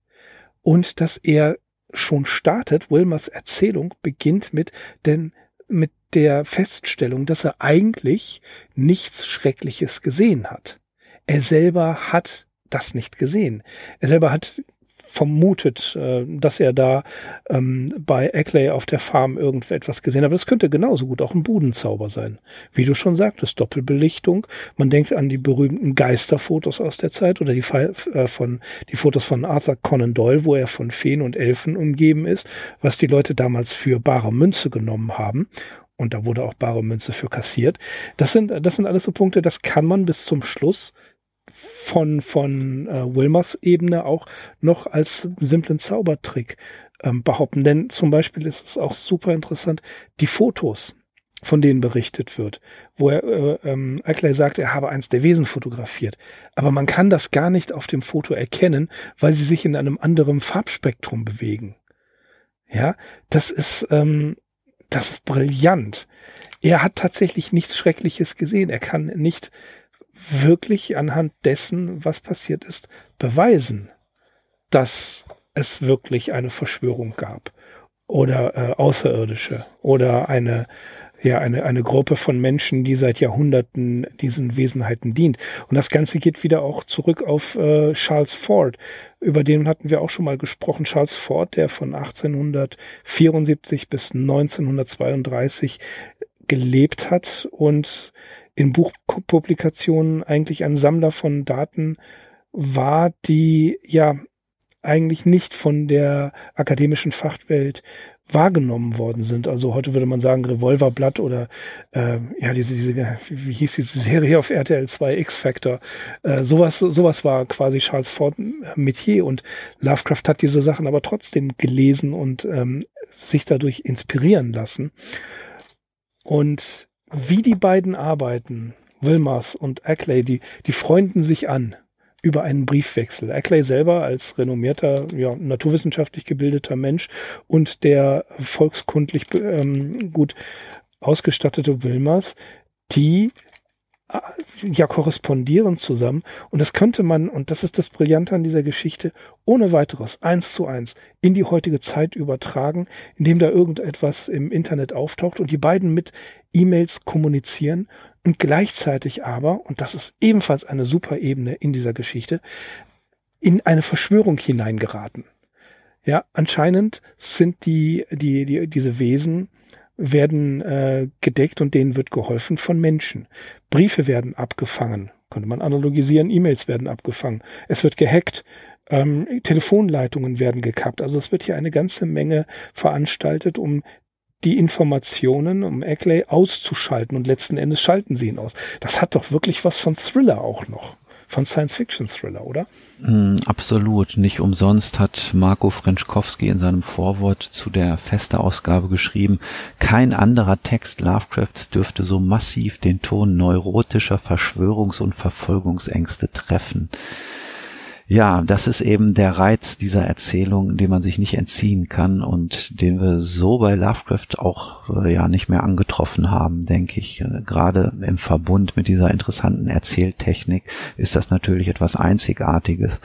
und dass er schon startet. Wilmers Erzählung beginnt mit denn mit der Feststellung, dass er eigentlich nichts Schreckliches gesehen hat. Er selber hat das nicht gesehen. Er selber hat vermutet, äh, dass er da ähm, bei Eckley auf der Farm irgendetwas gesehen hat. Aber das könnte genauso gut auch ein Budenzauber sein. Wie du schon sagtest, Doppelbelichtung. Man denkt an die berühmten Geisterfotos aus der Zeit oder die, äh, von, die Fotos von Arthur Conan Doyle, wo er von Feen und Elfen umgeben ist, was die Leute damals für bare Münze genommen haben und da wurde auch bare Münze für kassiert. Das sind, das sind alles so Punkte, das kann man bis zum Schluss von, von äh, Wilmers Ebene auch noch als simplen Zaubertrick ähm, behaupten. Denn zum Beispiel ist es auch super interessant, die Fotos, von denen berichtet wird, wo er, äh, ähm, Eckley sagt, er habe eins der Wesen fotografiert. Aber man kann das gar nicht auf dem Foto erkennen, weil sie sich in einem anderen Farbspektrum bewegen. Ja, das ist, ähm, das ist brillant. Er hat tatsächlich nichts Schreckliches gesehen. Er kann nicht wirklich anhand dessen, was passiert ist, beweisen, dass es wirklich eine Verschwörung gab oder äh, Außerirdische oder eine ja eine eine Gruppe von Menschen, die seit Jahrhunderten diesen Wesenheiten dient. Und das Ganze geht wieder auch zurück auf äh, Charles Ford. Über den hatten wir auch schon mal gesprochen. Charles Ford, der von 1874 bis 1932 gelebt hat und in Buchpublikationen eigentlich ein Sammler von Daten war, die ja eigentlich nicht von der akademischen Fachwelt wahrgenommen worden sind. Also heute würde man sagen Revolverblatt oder äh, ja diese diese wie hieß diese Serie auf RTL 2 X Factor. Äh, sowas sowas war quasi Charles Ford Metier und Lovecraft hat diese Sachen aber trotzdem gelesen und ähm, sich dadurch inspirieren lassen. Und wie die beiden arbeiten, Wilmers und Ackley, die, die freunden sich an über einen Briefwechsel. Ackley selber als renommierter, ja, naturwissenschaftlich gebildeter Mensch und der volkskundlich ähm, gut ausgestattete Wilmers, die ja korrespondieren zusammen und das könnte man, und das ist das Brillante an dieser Geschichte, ohne weiteres eins zu eins in die heutige Zeit übertragen, indem da irgendetwas im Internet auftaucht und die beiden mit E-Mails kommunizieren und gleichzeitig aber, und das ist ebenfalls eine super Ebene in dieser Geschichte, in eine Verschwörung hineingeraten. Ja, anscheinend sind die, die, die, diese Wesen werden äh, gedeckt und denen wird geholfen von Menschen. Briefe werden abgefangen, könnte man analogisieren, E-Mails werden abgefangen, es wird gehackt, ähm, Telefonleitungen werden gekappt. Also es wird hier eine ganze Menge veranstaltet, um die Informationen, um Eckley auszuschalten und letzten Endes schalten sie ihn aus. Das hat doch wirklich was von Thriller auch noch von Science-Fiction-Thriller, oder? Mm, absolut. Nicht umsonst hat Marco Frenschkowski in seinem Vorwort zu der Feste-Ausgabe geschrieben, kein anderer Text Lovecrafts dürfte so massiv den Ton neurotischer Verschwörungs- und Verfolgungsängste treffen. Ja, das ist eben der Reiz dieser Erzählung, dem man sich nicht entziehen kann und den wir so bei Lovecraft auch äh, ja nicht mehr angetroffen haben, denke ich. Äh, gerade im Verbund mit dieser interessanten Erzähltechnik ist das natürlich etwas Einzigartiges.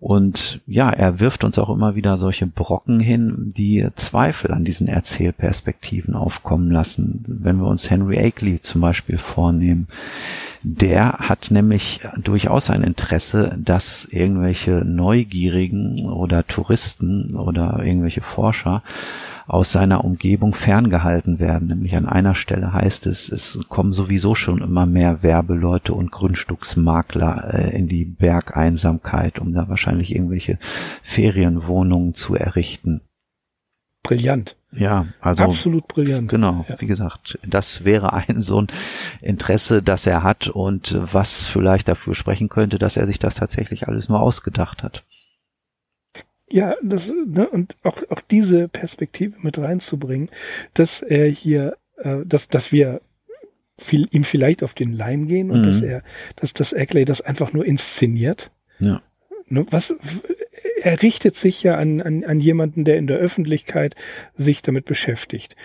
Und ja, er wirft uns auch immer wieder solche Brocken hin, die Zweifel an diesen Erzählperspektiven aufkommen lassen. Wenn wir uns Henry Akeley zum Beispiel vornehmen, der hat nämlich durchaus ein Interesse, dass irgendwelche Neugierigen oder Touristen oder irgendwelche Forscher aus seiner Umgebung ferngehalten werden. Nämlich an einer Stelle heißt es, es kommen sowieso schon immer mehr Werbeleute und Grundstücksmakler äh, in die Bergeinsamkeit, um da wahrscheinlich irgendwelche Ferienwohnungen zu errichten. Brillant. Ja, also absolut brillant. Genau, ja. wie gesagt, das wäre ein so ein Interesse, das er hat und was vielleicht dafür sprechen könnte, dass er sich das tatsächlich alles nur ausgedacht hat. Ja, das, ne, und auch, auch diese Perspektive mit reinzubringen, dass er hier äh, dass, dass wir viel, ihm vielleicht auf den Leim gehen und Mhm. dass er, dass das Eckley das einfach nur inszeniert. Ja. Ne, Was, er richtet sich ja an, an, an jemanden, der in der Öffentlichkeit sich damit beschäftigt.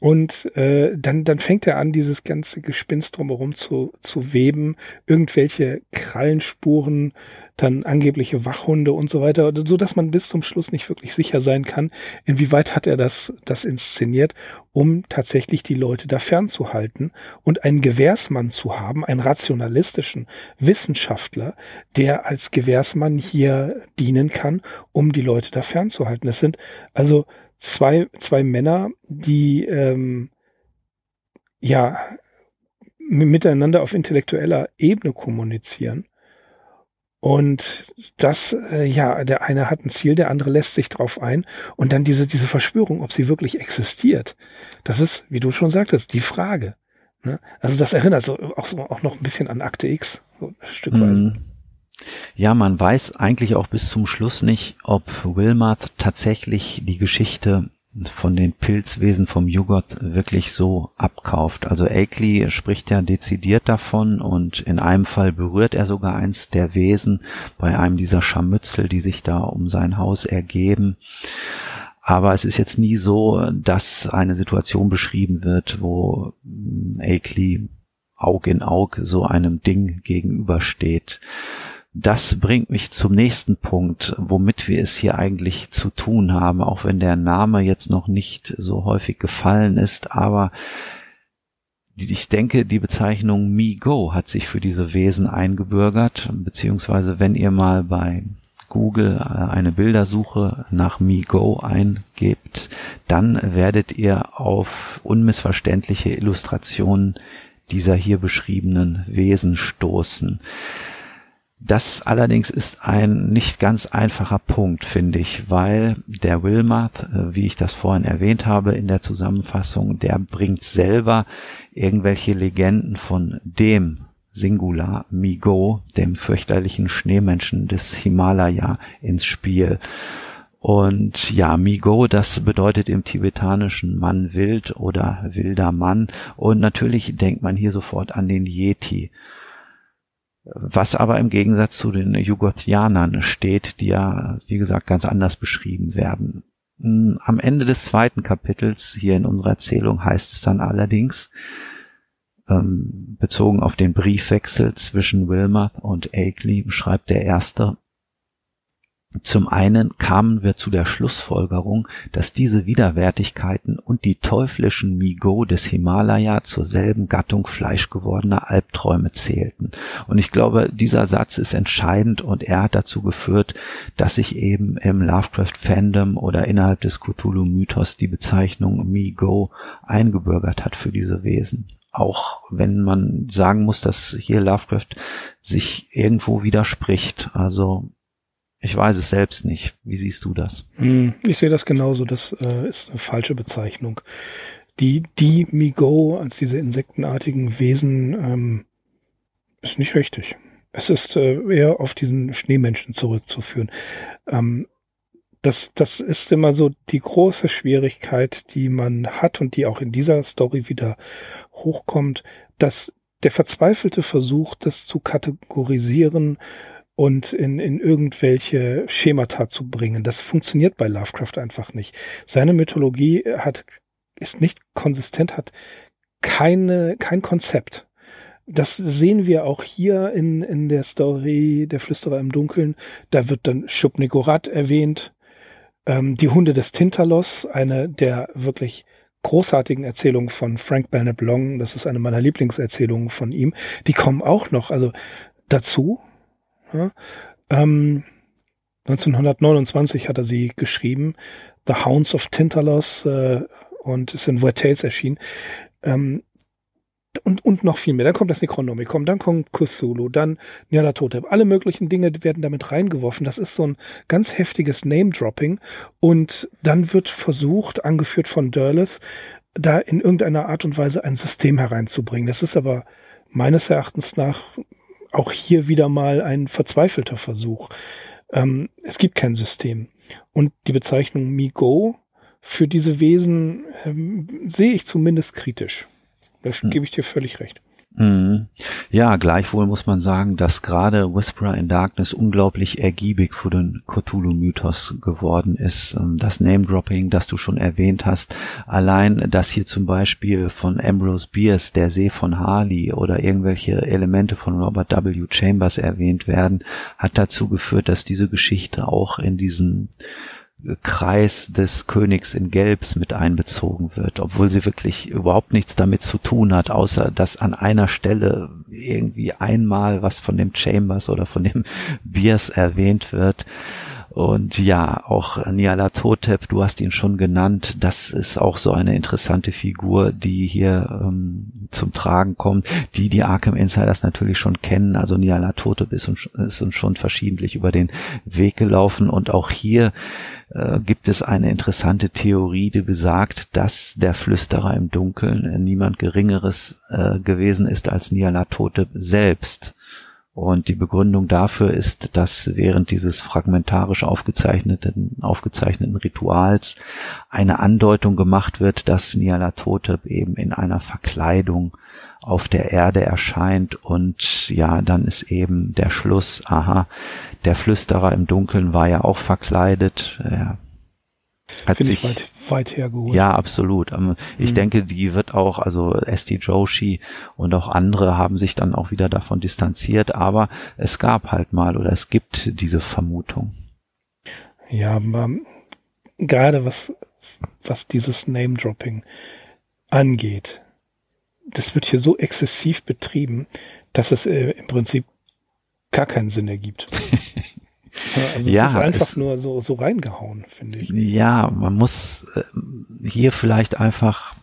Und äh, dann, dann fängt er an, dieses ganze Gespinst drumherum zu, zu weben, irgendwelche Krallenspuren, dann angebliche Wachhunde und so weiter, so dass man bis zum Schluss nicht wirklich sicher sein kann, inwieweit hat er das, das inszeniert, um tatsächlich die Leute da fernzuhalten und einen Gewährsmann zu haben, einen rationalistischen Wissenschaftler, der als Gewährsmann hier dienen kann, um die Leute da fernzuhalten. Es sind also zwei, zwei Männer, die ähm, ja miteinander auf intellektueller Ebene kommunizieren. Und das, äh, ja, der eine hat ein Ziel, der andere lässt sich drauf ein. Und dann diese, diese Verschwörung, ob sie wirklich existiert, das ist, wie du schon sagtest, die Frage. Ne? Also das erinnert so auch, so, auch noch ein bisschen an Akte X, so ein Stückweise. Mhm. Ja, man weiß eigentlich auch bis zum Schluss nicht, ob Wilmarth tatsächlich die Geschichte von den Pilzwesen vom Joghurt wirklich so abkauft. Also Akeley spricht ja dezidiert davon und in einem Fall berührt er sogar eins der Wesen bei einem dieser Scharmützel, die sich da um sein Haus ergeben. Aber es ist jetzt nie so, dass eine Situation beschrieben wird, wo mm, Akeley Aug in Aug so einem Ding gegenübersteht. Das bringt mich zum nächsten Punkt, womit wir es hier eigentlich zu tun haben, auch wenn der Name jetzt noch nicht so häufig gefallen ist, aber ich denke, die Bezeichnung MeGo hat sich für diese Wesen eingebürgert, beziehungsweise wenn ihr mal bei Google äh, eine Bildersuche nach MeGo eingebt, dann werdet ihr auf unmissverständliche Illustrationen dieser hier beschriebenen Wesen stoßen. Das allerdings ist ein nicht ganz einfacher Punkt, finde ich, weil der Wilmarth, äh, wie ich das vorhin erwähnt habe in der Zusammenfassung, der bringt selber irgendwelche Legenden von dem Singular Migo, dem fürchterlichen Schneemenschen des Himalaya, ins Spiel. Und ja, Migo, das bedeutet im tibetanischen Mann wild oder wilder Mann. Und natürlich denkt man hier sofort an den Yeti was aber im Gegensatz zu den Jugothianern steht, die ja, wie gesagt, ganz anders beschrieben werden. Am Ende des zweiten Kapitels hier in unserer Erzählung heißt es dann allerdings, ähm, bezogen auf den Briefwechsel zwischen Wilmer und Akeley, schreibt der Erste, zum einen kamen wir zu der Schlussfolgerung, dass diese Widerwärtigkeiten und die teuflischen Migo des Himalaya zur selben Gattung fleischgewordener Albträume zählten. Und ich glaube, dieser Satz ist entscheidend und er hat dazu geführt, dass sich eben im Lovecraft-Fandom oder innerhalb des Cthulhu-Mythos die Bezeichnung Migo eingebürgert hat für diese Wesen. Auch wenn man sagen muss, dass hier Lovecraft sich irgendwo widerspricht. Also ich weiß es selbst nicht. Wie siehst du das? Hm, Ich sehe das genauso. Das äh, ist eine falsche Bezeichnung. Die, die Migo als diese insektenartigen Wesen ähm, ist nicht richtig. Es ist äh, eher auf diesen Schneemenschen zurückzuführen. Ähm, das, das ist immer so die große Schwierigkeit, die man hat und die auch in dieser Story wieder hochkommt, dass der verzweifelte Versuch, das zu kategorisieren und in, in irgendwelche Schemata zu bringen. Das funktioniert bei Lovecraft einfach nicht. Seine Mythologie hat, ist nicht konsistent, hat keine, kein Konzept. Das sehen wir auch hier in, in der Story Der Flüsterer im Dunkeln. Da wird dann Shub-Niggurath erwähnt. Ähm, die Hunde des Tintalos, eine der wirklich großartigen Erzählungen von Frank Belknap Long. Das ist eine meiner Lieblingserzählungen von ihm. Die kommen auch noch, also dazu. Ja, ähm, 1929 hat er sie geschrieben. The Hounds of Tintalos äh, und ist in Weird Tales erschienen. Ähm, und, und noch viel mehr. Dann kommt das Necronomicon, dann kommt Cthulhu, dann Nyarlathotep. Alle möglichen Dinge werden damit reingeworfen. Das ist so ein ganz heftiges Name-Dropping. Und dann wird versucht, angeführt von Derleth, da in irgendeiner Art und Weise ein System hereinzubringen. Das ist aber meines Erachtens nach auch hier wieder mal ein verzweifelter Versuch. Ähm, es gibt kein System. Und die Bezeichnung MeGo für diese Wesen ähm, sehe ich zumindest kritisch. Da hm. gebe ich dir völlig recht. Mhm. Ja, gleichwohl muss man sagen, dass gerade Whisperer in Darkness unglaublich ergiebig für den Cthulhu-Mythos geworden ist. Ähm, das Name-Dropping, das du schon erwähnt hast, allein, dass hier zum Beispiel von Ambrose Bierce der See von Harley oder irgendwelche Elemente von Robert W. Chambers erwähnt werden, hat dazu geführt, dass diese Geschichte auch in diesen Kreis des Königs in Gelbs mit einbezogen wird, obwohl sie wirklich überhaupt nichts damit zu tun hat, außer dass an einer Stelle irgendwie einmal was von dem Chambers oder von dem Biers erwähnt wird. Und ja, auch Niala Totep, du hast ihn schon genannt, das ist auch so eine interessante Figur, die hier ähm, zum Tragen kommt, die die Arkham Insiders natürlich schon kennen. Also Niala Totep ist uns, ist uns schon verschiedentlich über den Weg gelaufen und auch hier äh, gibt es eine interessante Theorie, die besagt, dass der Flüsterer im Dunkeln niemand Geringeres äh, gewesen ist als Niala Totep selbst. Und die Begründung dafür ist, dass während dieses fragmentarisch aufgezeichneten, aufgezeichneten Rituals eine Andeutung gemacht wird, dass Nyarlathotep eben in einer Verkleidung auf der Erde erscheint und ja, dann ist eben der Schluss, aha, der Flüsterer im Dunkeln war ja auch verkleidet, er hat sich weit, weit hergeholt. Ja, absolut. Ähm, ich mhm. denke, die wird auch, also ST Joshi und auch andere haben sich dann auch wieder davon distanziert, aber es gab halt mal oder es gibt diese Vermutung. Ja, gerade was, was dieses Name-Dropping angeht, das wird hier so exzessiv betrieben, dass es äh, im Prinzip gar keinen Sinn ergibt. Also ja, es ist einfach es, nur so, so reingehauen, finde ich. Ja, man muss äh, hier vielleicht einfach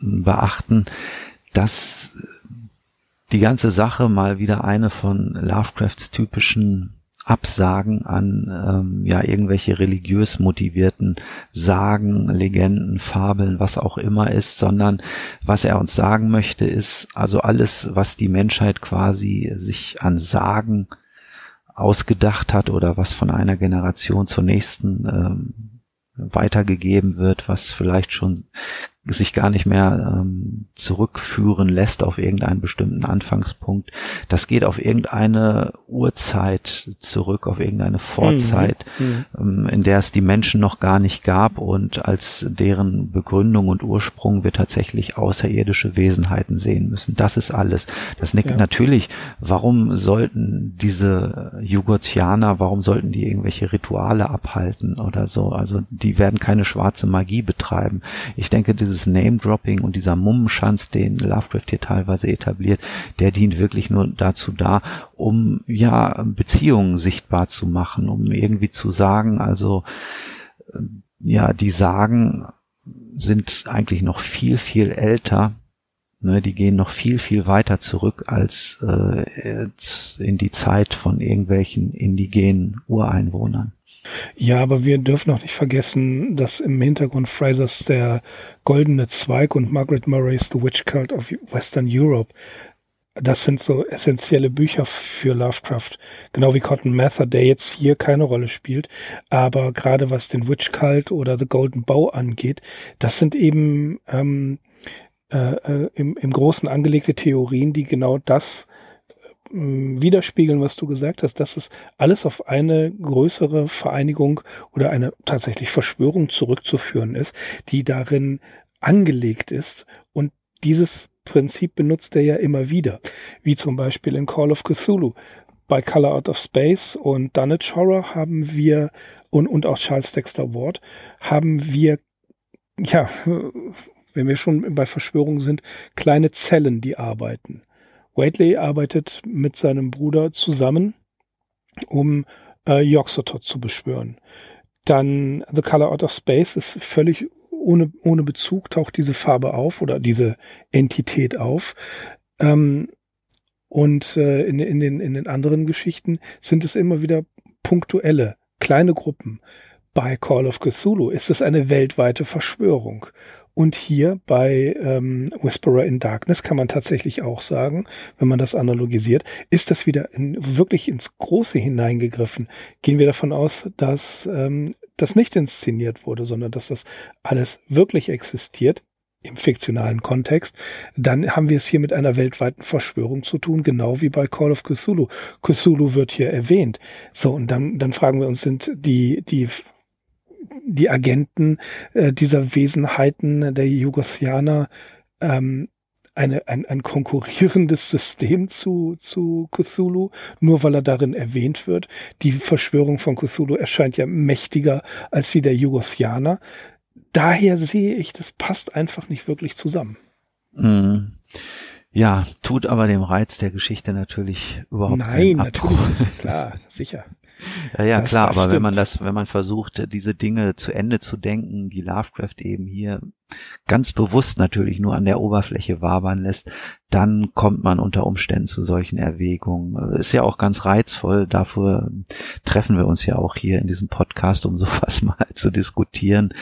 beachten, dass die ganze Sache mal wieder eine von Lovecrafts typischen Absagen an ähm, ja irgendwelche religiös motivierten Sagen, Legenden, Fabeln, was auch immer ist, sondern was er uns sagen möchte, ist also alles, was die Menschheit quasi sich an Sagen ausgedacht hat oder was von einer Generation zur nächsten ähm, weitergegeben wird, was vielleicht schon sich gar nicht mehr ähm, zurückführen lässt auf irgendeinen bestimmten Anfangspunkt. Das geht auf irgendeine Urzeit zurück, auf irgendeine Vorzeit, mhm. mhm. ähm, in der es die Menschen noch gar nicht gab und als deren Begründung und Ursprung wir tatsächlich außerirdische Wesenheiten sehen müssen. Das ist alles. Das nickt ja. natürlich, warum sollten diese Jugotianer, warum sollten die irgendwelche Rituale abhalten oder so? Also die werden keine schwarze Magie betreiben. Ich denke, dieses dieses Name-Dropping und dieser Mummenschanz, den Lovecraft hier teilweise etabliert, der dient wirklich nur dazu da, um ja Beziehungen sichtbar zu machen, um irgendwie zu sagen, also äh, ja, die Sagen sind eigentlich noch viel, viel älter. Ne, die gehen noch viel, viel weiter zurück als äh, in die Zeit von irgendwelchen indigenen Ureinwohnern. Ja, aber wir dürfen auch nicht vergessen, dass im Hintergrund Frasers der Goldene Zweig und Margaret Murray's The Witch Cult of Western Europe das sind so essentielle Bücher für Lovecraft. Genau wie Cotton Mather, der jetzt hier keine Rolle spielt. Aber gerade was den Witch Cult oder The Golden Bow angeht, das sind eben ähm, äh, äh im, im Großen angelegte Theorien, die genau das widerspiegeln, was du gesagt hast, dass es alles auf eine größere Vereinigung oder eine tatsächlich Verschwörung zurückzuführen ist, die darin angelegt ist. Und dieses Prinzip benutzt er ja immer wieder, wie zum Beispiel in Call of Cthulhu. Bei Color Out of Space und Dunwich Horror haben wir und, und auch Charles Dexter Ward haben wir, ja, wenn wir schon bei Verschwörungen sind, kleine Zellen, die arbeiten. Waitley arbeitet mit seinem Bruder zusammen, um äh, Yoxotot zu beschwören. Dann The Color Out of Space ist völlig ohne, ohne Bezug, taucht diese Farbe auf oder diese Entität auf. Ähm, und äh, in, in, den, in den anderen Geschichten sind es immer wieder punktuelle, kleine Gruppen. Bei Call of Cthulhu ist es eine weltweite Verschwörung. Und hier bei ähm, Whisperer in Darkness kann man tatsächlich auch sagen, wenn man das analogisiert, ist das wieder in, wirklich ins Große hineingegriffen. Gehen wir davon aus, dass ähm, das nicht inszeniert wurde, sondern dass das alles wirklich existiert im fiktionalen Kontext, dann haben wir es hier mit einer weltweiten Verschwörung zu tun, genau wie bei Call of Cthulhu. Cthulhu wird hier erwähnt. So, und dann, dann fragen wir uns, sind die, die, die Agenten äh, dieser Wesenheiten der Jugoslawier ähm, eine, ein, ein konkurrierendes System zu, zu Cthulhu, nur weil er darin erwähnt wird. Die Verschwörung von Cthulhu erscheint ja mächtiger als die der Jugoslawier daher sehe ich, das passt einfach nicht wirklich zusammen. Mm. Ja, tut aber dem Reiz der Geschichte natürlich überhaupt Nein, natürlich, klar, sicher. Ja, ja, das, klar, das aber stimmt. wenn man das, wenn man versucht, diese Dinge zu Ende zu denken, die Lovecraft eben hier ganz bewusst natürlich nur an der Oberfläche wabern lässt, dann kommt man unter Umständen zu solchen Erwägungen. Ist ja auch ganz reizvoll. Dafür treffen wir uns ja auch hier in diesem Podcast, um sowas mal zu diskutieren.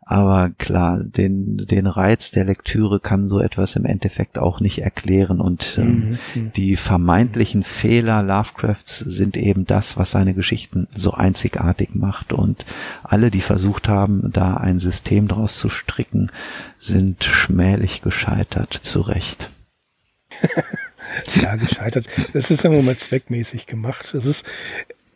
Aber klar, den, den Reiz der Lektüre kann so etwas im Endeffekt auch nicht erklären. Und ähm, mhm. die vermeintlichen Fehler Lovecrafts sind eben das, was seine Geschichten so einzigartig macht. Und alle, die versucht haben, da ein System draus zu stricken, sind schmählich gescheitert, zu Recht. ja, gescheitert. Das ist ja mal zweckmäßig gemacht. Das ist,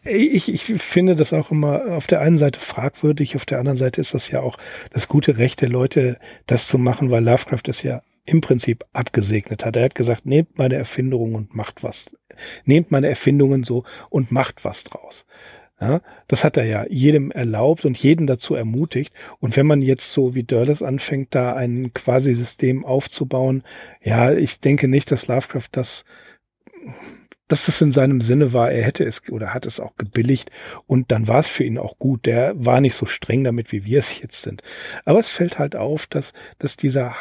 ich, ich finde das auch immer auf der einen Seite fragwürdig, auf der anderen Seite ist das ja auch das gute Recht der Leute, das zu machen, weil Lovecraft es ja im Prinzip abgesegnet hat. Er hat gesagt, nehmt meine Erfindungen und macht was. Nehmt meine Erfindungen so und macht was draus. Ja, das hat er ja jedem erlaubt und jeden dazu ermutigt. Und wenn man jetzt so wie Dörles anfängt, da ein quasi System aufzubauen, ja, ich denke nicht, dass Lovecraft das, dass das in seinem Sinne war. Er hätte es oder hat es auch gebilligt und dann war es für ihn auch gut. Der war nicht so streng damit, wie wir es jetzt sind. Aber es fällt halt auf, dass, dass dieser,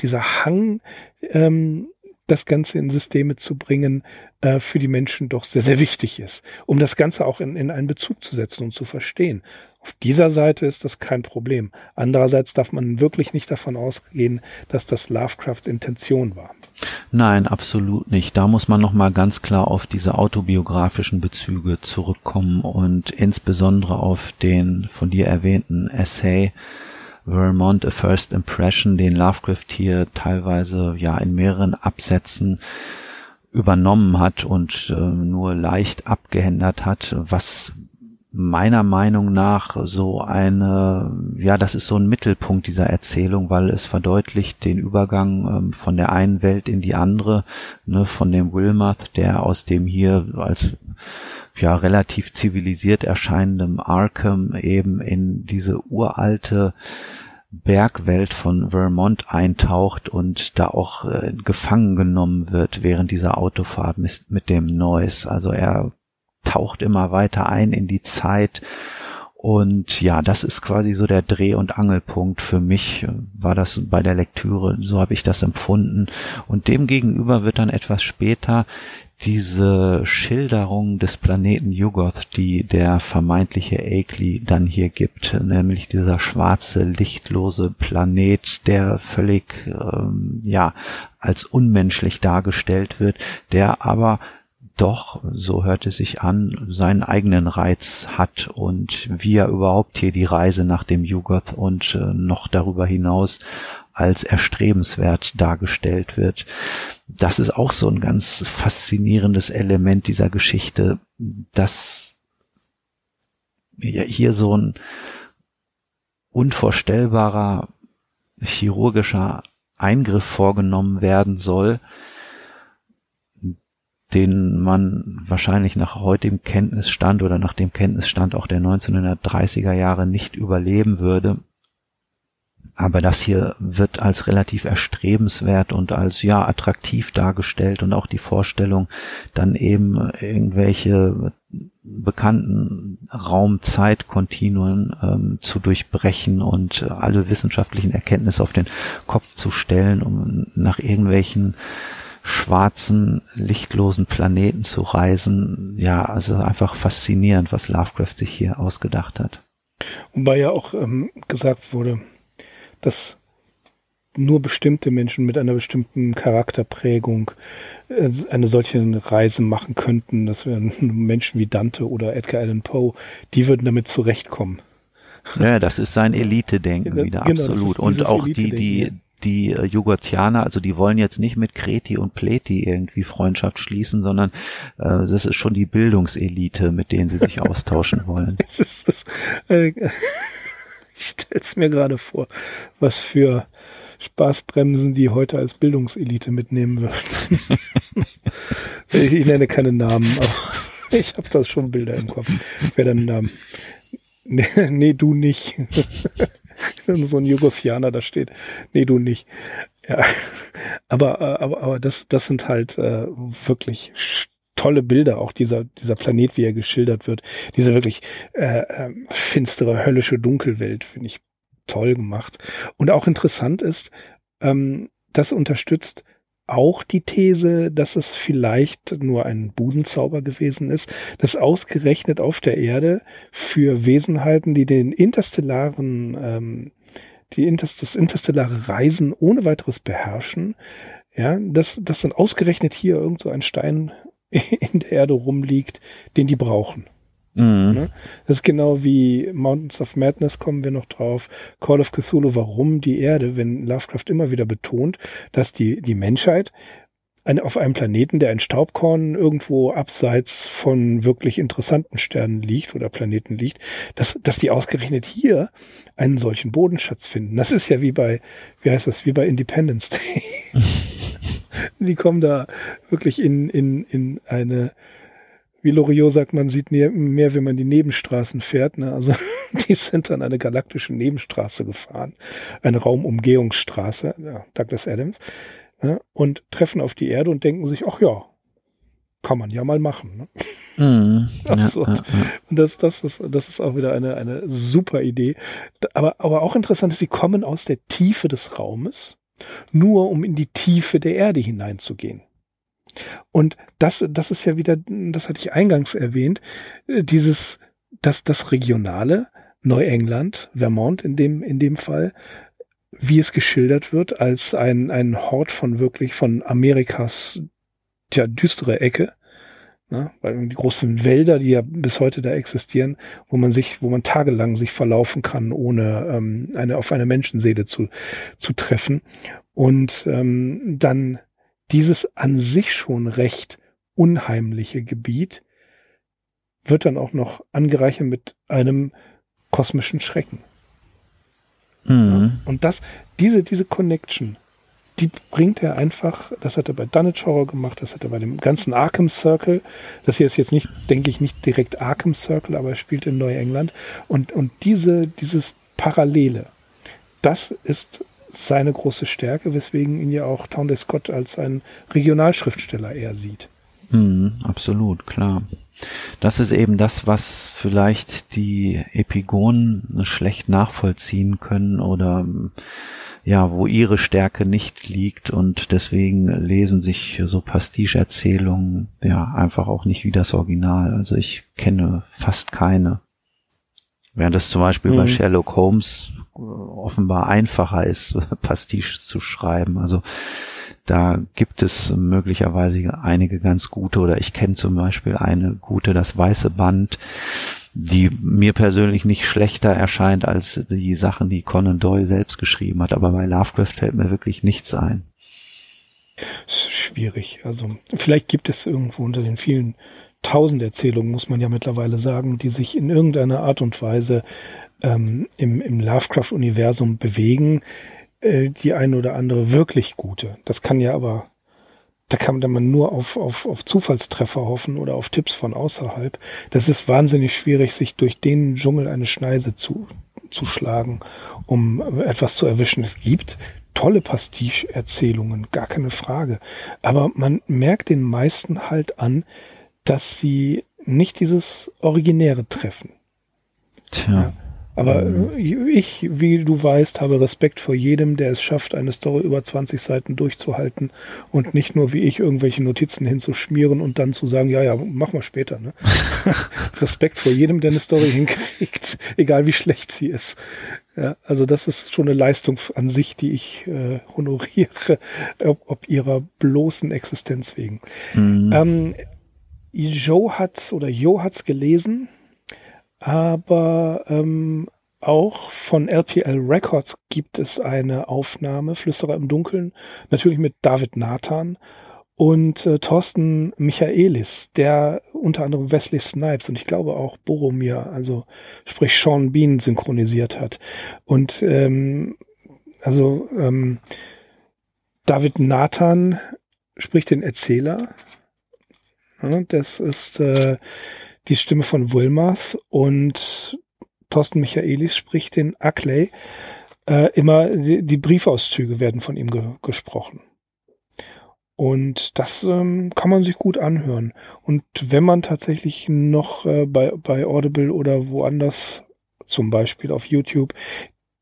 dieser Hang, ähm, das Ganze in Systeme zu bringen, äh, für die Menschen doch sehr, sehr wichtig ist, um das Ganze auch in, in einen Bezug zu setzen und zu verstehen. Auf dieser Seite ist das kein Problem. Andererseits darf man wirklich nicht davon ausgehen, dass das Lovecrafts Intention war. Nein, absolut nicht. Da muss man nochmal ganz klar auf diese autobiografischen Bezüge zurückkommen und insbesondere auf den von dir erwähnten Essay Vermont A First Impression, den Lovecraft hier teilweise ja in mehreren Absätzen übernommen hat und äh, nur leicht abgeändert hat, was meiner Meinung nach so eine, ja, das ist so ein Mittelpunkt dieser Erzählung, weil es verdeutlicht den Übergang ähm, von der einen Welt in die andere, ne, von dem Wilmoth, der aus dem hier als ja relativ zivilisiert erscheinendem Arkham eben in diese uralte Bergwelt von Vermont eintaucht und da auch äh, gefangen genommen wird während dieser Autofahrt mit, mit dem Noise. Also er taucht immer weiter ein in die Zeit und ja, das ist quasi so der Dreh- und Angelpunkt für mich, war das bei der Lektüre, so habe ich das empfunden. Und demgegenüber wird dann etwas später diese Schilderung des Planeten Yugoth, die der vermeintliche Akeley dann hier gibt, nämlich dieser schwarze, lichtlose Planet, der völlig, ähm, ja, als unmenschlich dargestellt wird, der aber doch, so hört es sich an, seinen eigenen Reiz hat und wie er überhaupt hier die Reise nach dem Yugoth und äh, noch darüber hinaus als erstrebenswert dargestellt wird. Das ist auch so ein ganz faszinierendes Element dieser Geschichte, dass hier so ein unvorstellbarer chirurgischer Eingriff vorgenommen werden soll, den man wahrscheinlich nach heutigem Kenntnisstand oder nach dem Kenntnisstand auch der 1930er Jahre nicht überleben würde. Aber das hier wird als relativ erstrebenswert und als ja attraktiv dargestellt und auch die Vorstellung, dann eben irgendwelche bekannten Raum-Zeit-Kontinuen ähm, zu durchbrechen und alle wissenschaftlichen Erkenntnisse auf den Kopf zu stellen, um nach irgendwelchen schwarzen, lichtlosen Planeten zu reisen. Ja, also einfach faszinierend, was Lovecraft sich hier ausgedacht hat. Wobei ja auch ähm, gesagt wurde, dass nur bestimmte Menschen mit einer bestimmten Charakterprägung äh, eine solche Reise machen könnten. Das wären Menschen wie Dante oder Edgar Allan Poe. Die würden damit zurechtkommen. Ja, das ist sein Elite-Denken wieder, genau, absolut. Und auch die, die, die äh, Jugurthaner, also die wollen jetzt nicht mit Kreti und Pleti irgendwie Freundschaft schließen, sondern äh, das ist schon die Bildungselite, mit denen sie sich austauschen wollen. das ist das, äh, stell's mir gerade vor, was für Spaßbremsen die heute als Bildungselite mitnehmen würden. ich, ich, nenne keine Namen, aber ich habe das schon Bilder im Kopf. Wer dann Namen? Nee, nee, du nicht. so ein Jugoslaner da steht. Nee, du nicht. Ja. Aber, äh, aber, aber das, das sind halt äh, wirklich tolle Bilder, auch dieser, dieser Planet, wie er geschildert wird. Diese wirklich äh, äh, finstere, höllische Dunkelwelt, finde ich toll gemacht. Und auch interessant ist, ähm, das unterstützt auch die These, dass es vielleicht nur ein Budenzauber gewesen ist, dass ausgerechnet auf der Erde für Wesenheiten, die den interstellaren, ähm, die Inter das interstellare Reisen ohne weiteres beherrschen, ja, dass, dass dann ausgerechnet hier irgend so ein Stein in der Erde rumliegt, den die brauchen. Mhm. Ne? Das ist genau wie Mountains of Madness kommen wir noch drauf. Call of Cthulhu, warum die Erde, wenn Lovecraft immer wieder betont, dass die, die Menschheit eine, auf einem Planeten, der ein Staubkorn irgendwo abseits von wirklich interessanten Sternen liegt oder Planeten liegt, dass, dass die ausgerechnet hier einen solchen Bodenschatz finden. Das ist ja wie bei, wie heißt das, wie bei Independence Day. die kommen da wirklich in, in, in eine, wie Loriot sagt, man sieht mehr, mehr, wenn man die Nebenstraßen fährt. Ne? Also die sind dann eine galaktische Nebenstraße gefahren, eine Raumumgehungsstraße, ja, Douglas Adams, ne? und treffen auf die Erde und denken sich, ach ja, kann man ja mal machen. Ne? Mm, also, ja, ja, ja. Und das, das, ist, das ist auch wieder eine, eine super Idee. Aber, aber auch interessant ist, sie kommen aus der Tiefe des Raumes, nur um in die Tiefe der Erde hineinzugehen. Und das, das ist ja wieder, das hatte ich eingangs erwähnt, äh, dieses, das, das Regionale, Neuengland, Vermont in dem, in dem Fall, wie es geschildert wird, als ein, ein Hort von wirklich, von Amerikas, tja, düstere Ecke, Ne? Weil die großen Wälder, die ja bis heute da existieren, wo man sich, wo man tagelang sich verlaufen kann, ohne ähm, eine auf eine Menschenseele zu, zu treffen. Und ähm, dann dieses an sich schon recht unheimliche Gebiet wird dann auch noch angereichert mit einem kosmischen Schrecken. Mhm. Und das, diese, diese Connection, die bringt er einfach, das hat er bei Dunwich Horror gemacht, das hat er bei dem ganzen Arkham Circle, das hier ist jetzt nicht, denke ich, nicht direkt Arkham Circle, aber er spielt in Neuengland und, und diese, dieses Parallele, das ist seine große Stärke, weswegen ihn ja auch Townley Scott als ein Regionalschriftsteller eher sieht. Mm, absolut, klar. Das ist eben das, was vielleicht die Epigonen schlecht nachvollziehen können oder ja, wo ihre Stärke nicht liegt und deswegen lesen sich so Pastiche-Erzählungen ja einfach auch nicht wie das Original. Also ich kenne fast keine. Während es zum Beispiel mhm. bei Sherlock Holmes offenbar einfacher ist, Pastiche zu schreiben. Also da gibt es möglicherweise einige ganz gute oder ich kenne zum Beispiel eine gute, das Weiße Band, die mir persönlich nicht schlechter erscheint als die Sachen, die Conan Doyle selbst geschrieben hat. Aber bei Lovecraft fällt mir wirklich nichts ein. Schwierig. Also vielleicht gibt es irgendwo unter den vielen tausend Erzählungen, muss man ja mittlerweile sagen, die sich in irgendeiner Art und Weise ähm, im, im Lovecraft-Universum bewegen, äh, die eine oder andere wirklich gute. Das kann ja aber, da kann man nur auf, auf, auf Zufallstreffer hoffen oder auf Tipps von außerhalb. Das ist wahnsinnig schwierig, sich durch den Dschungel eine Schneise zu, zu schlagen, um etwas zu erwischen. Es gibt tolle Pastiche-Erzählungen, gar keine Frage. Aber man merkt den meisten halt an, dass sie nicht dieses Originäre treffen. Tja. Ja. Aber mhm. ich, wie du weißt, habe Respekt vor jedem, der es schafft, eine Story über 20 Seiten durchzuhalten und nicht nur wie ich irgendwelche Notizen hinzuschmieren und dann zu sagen, ja, ja, mach mal später. Ne? Respekt vor jedem, der eine Story hinkriegt, egal wie schlecht sie ist. Ja, also das ist schon eine Leistung an sich, die ich äh, honoriere, ob, ob ihrer bloßen Existenz wegen. Mhm. Ähm, Joe hat oder Jo hat's gelesen aber ähm, auch von LPL Records gibt es eine Aufnahme, Flüsterer im Dunkeln, natürlich mit David Nathan und äh, Thorsten Michaelis, der unter anderem Wesley Snipes und ich glaube auch Boromir, also sprich Sean Bean synchronisiert hat. Und ähm, also ähm, David Nathan spricht den Erzähler. Ja, das ist äh, die Stimme von Wilmarth und Thorsten Michaelis spricht den Ackley. Äh, immer die, die, Briefauszüge werden von ihm ge gesprochen. Und das ähm, kann man sich gut anhören. Und wenn man tatsächlich noch äh, bei, bei Audible oder woanders, zum Beispiel auf YouTube,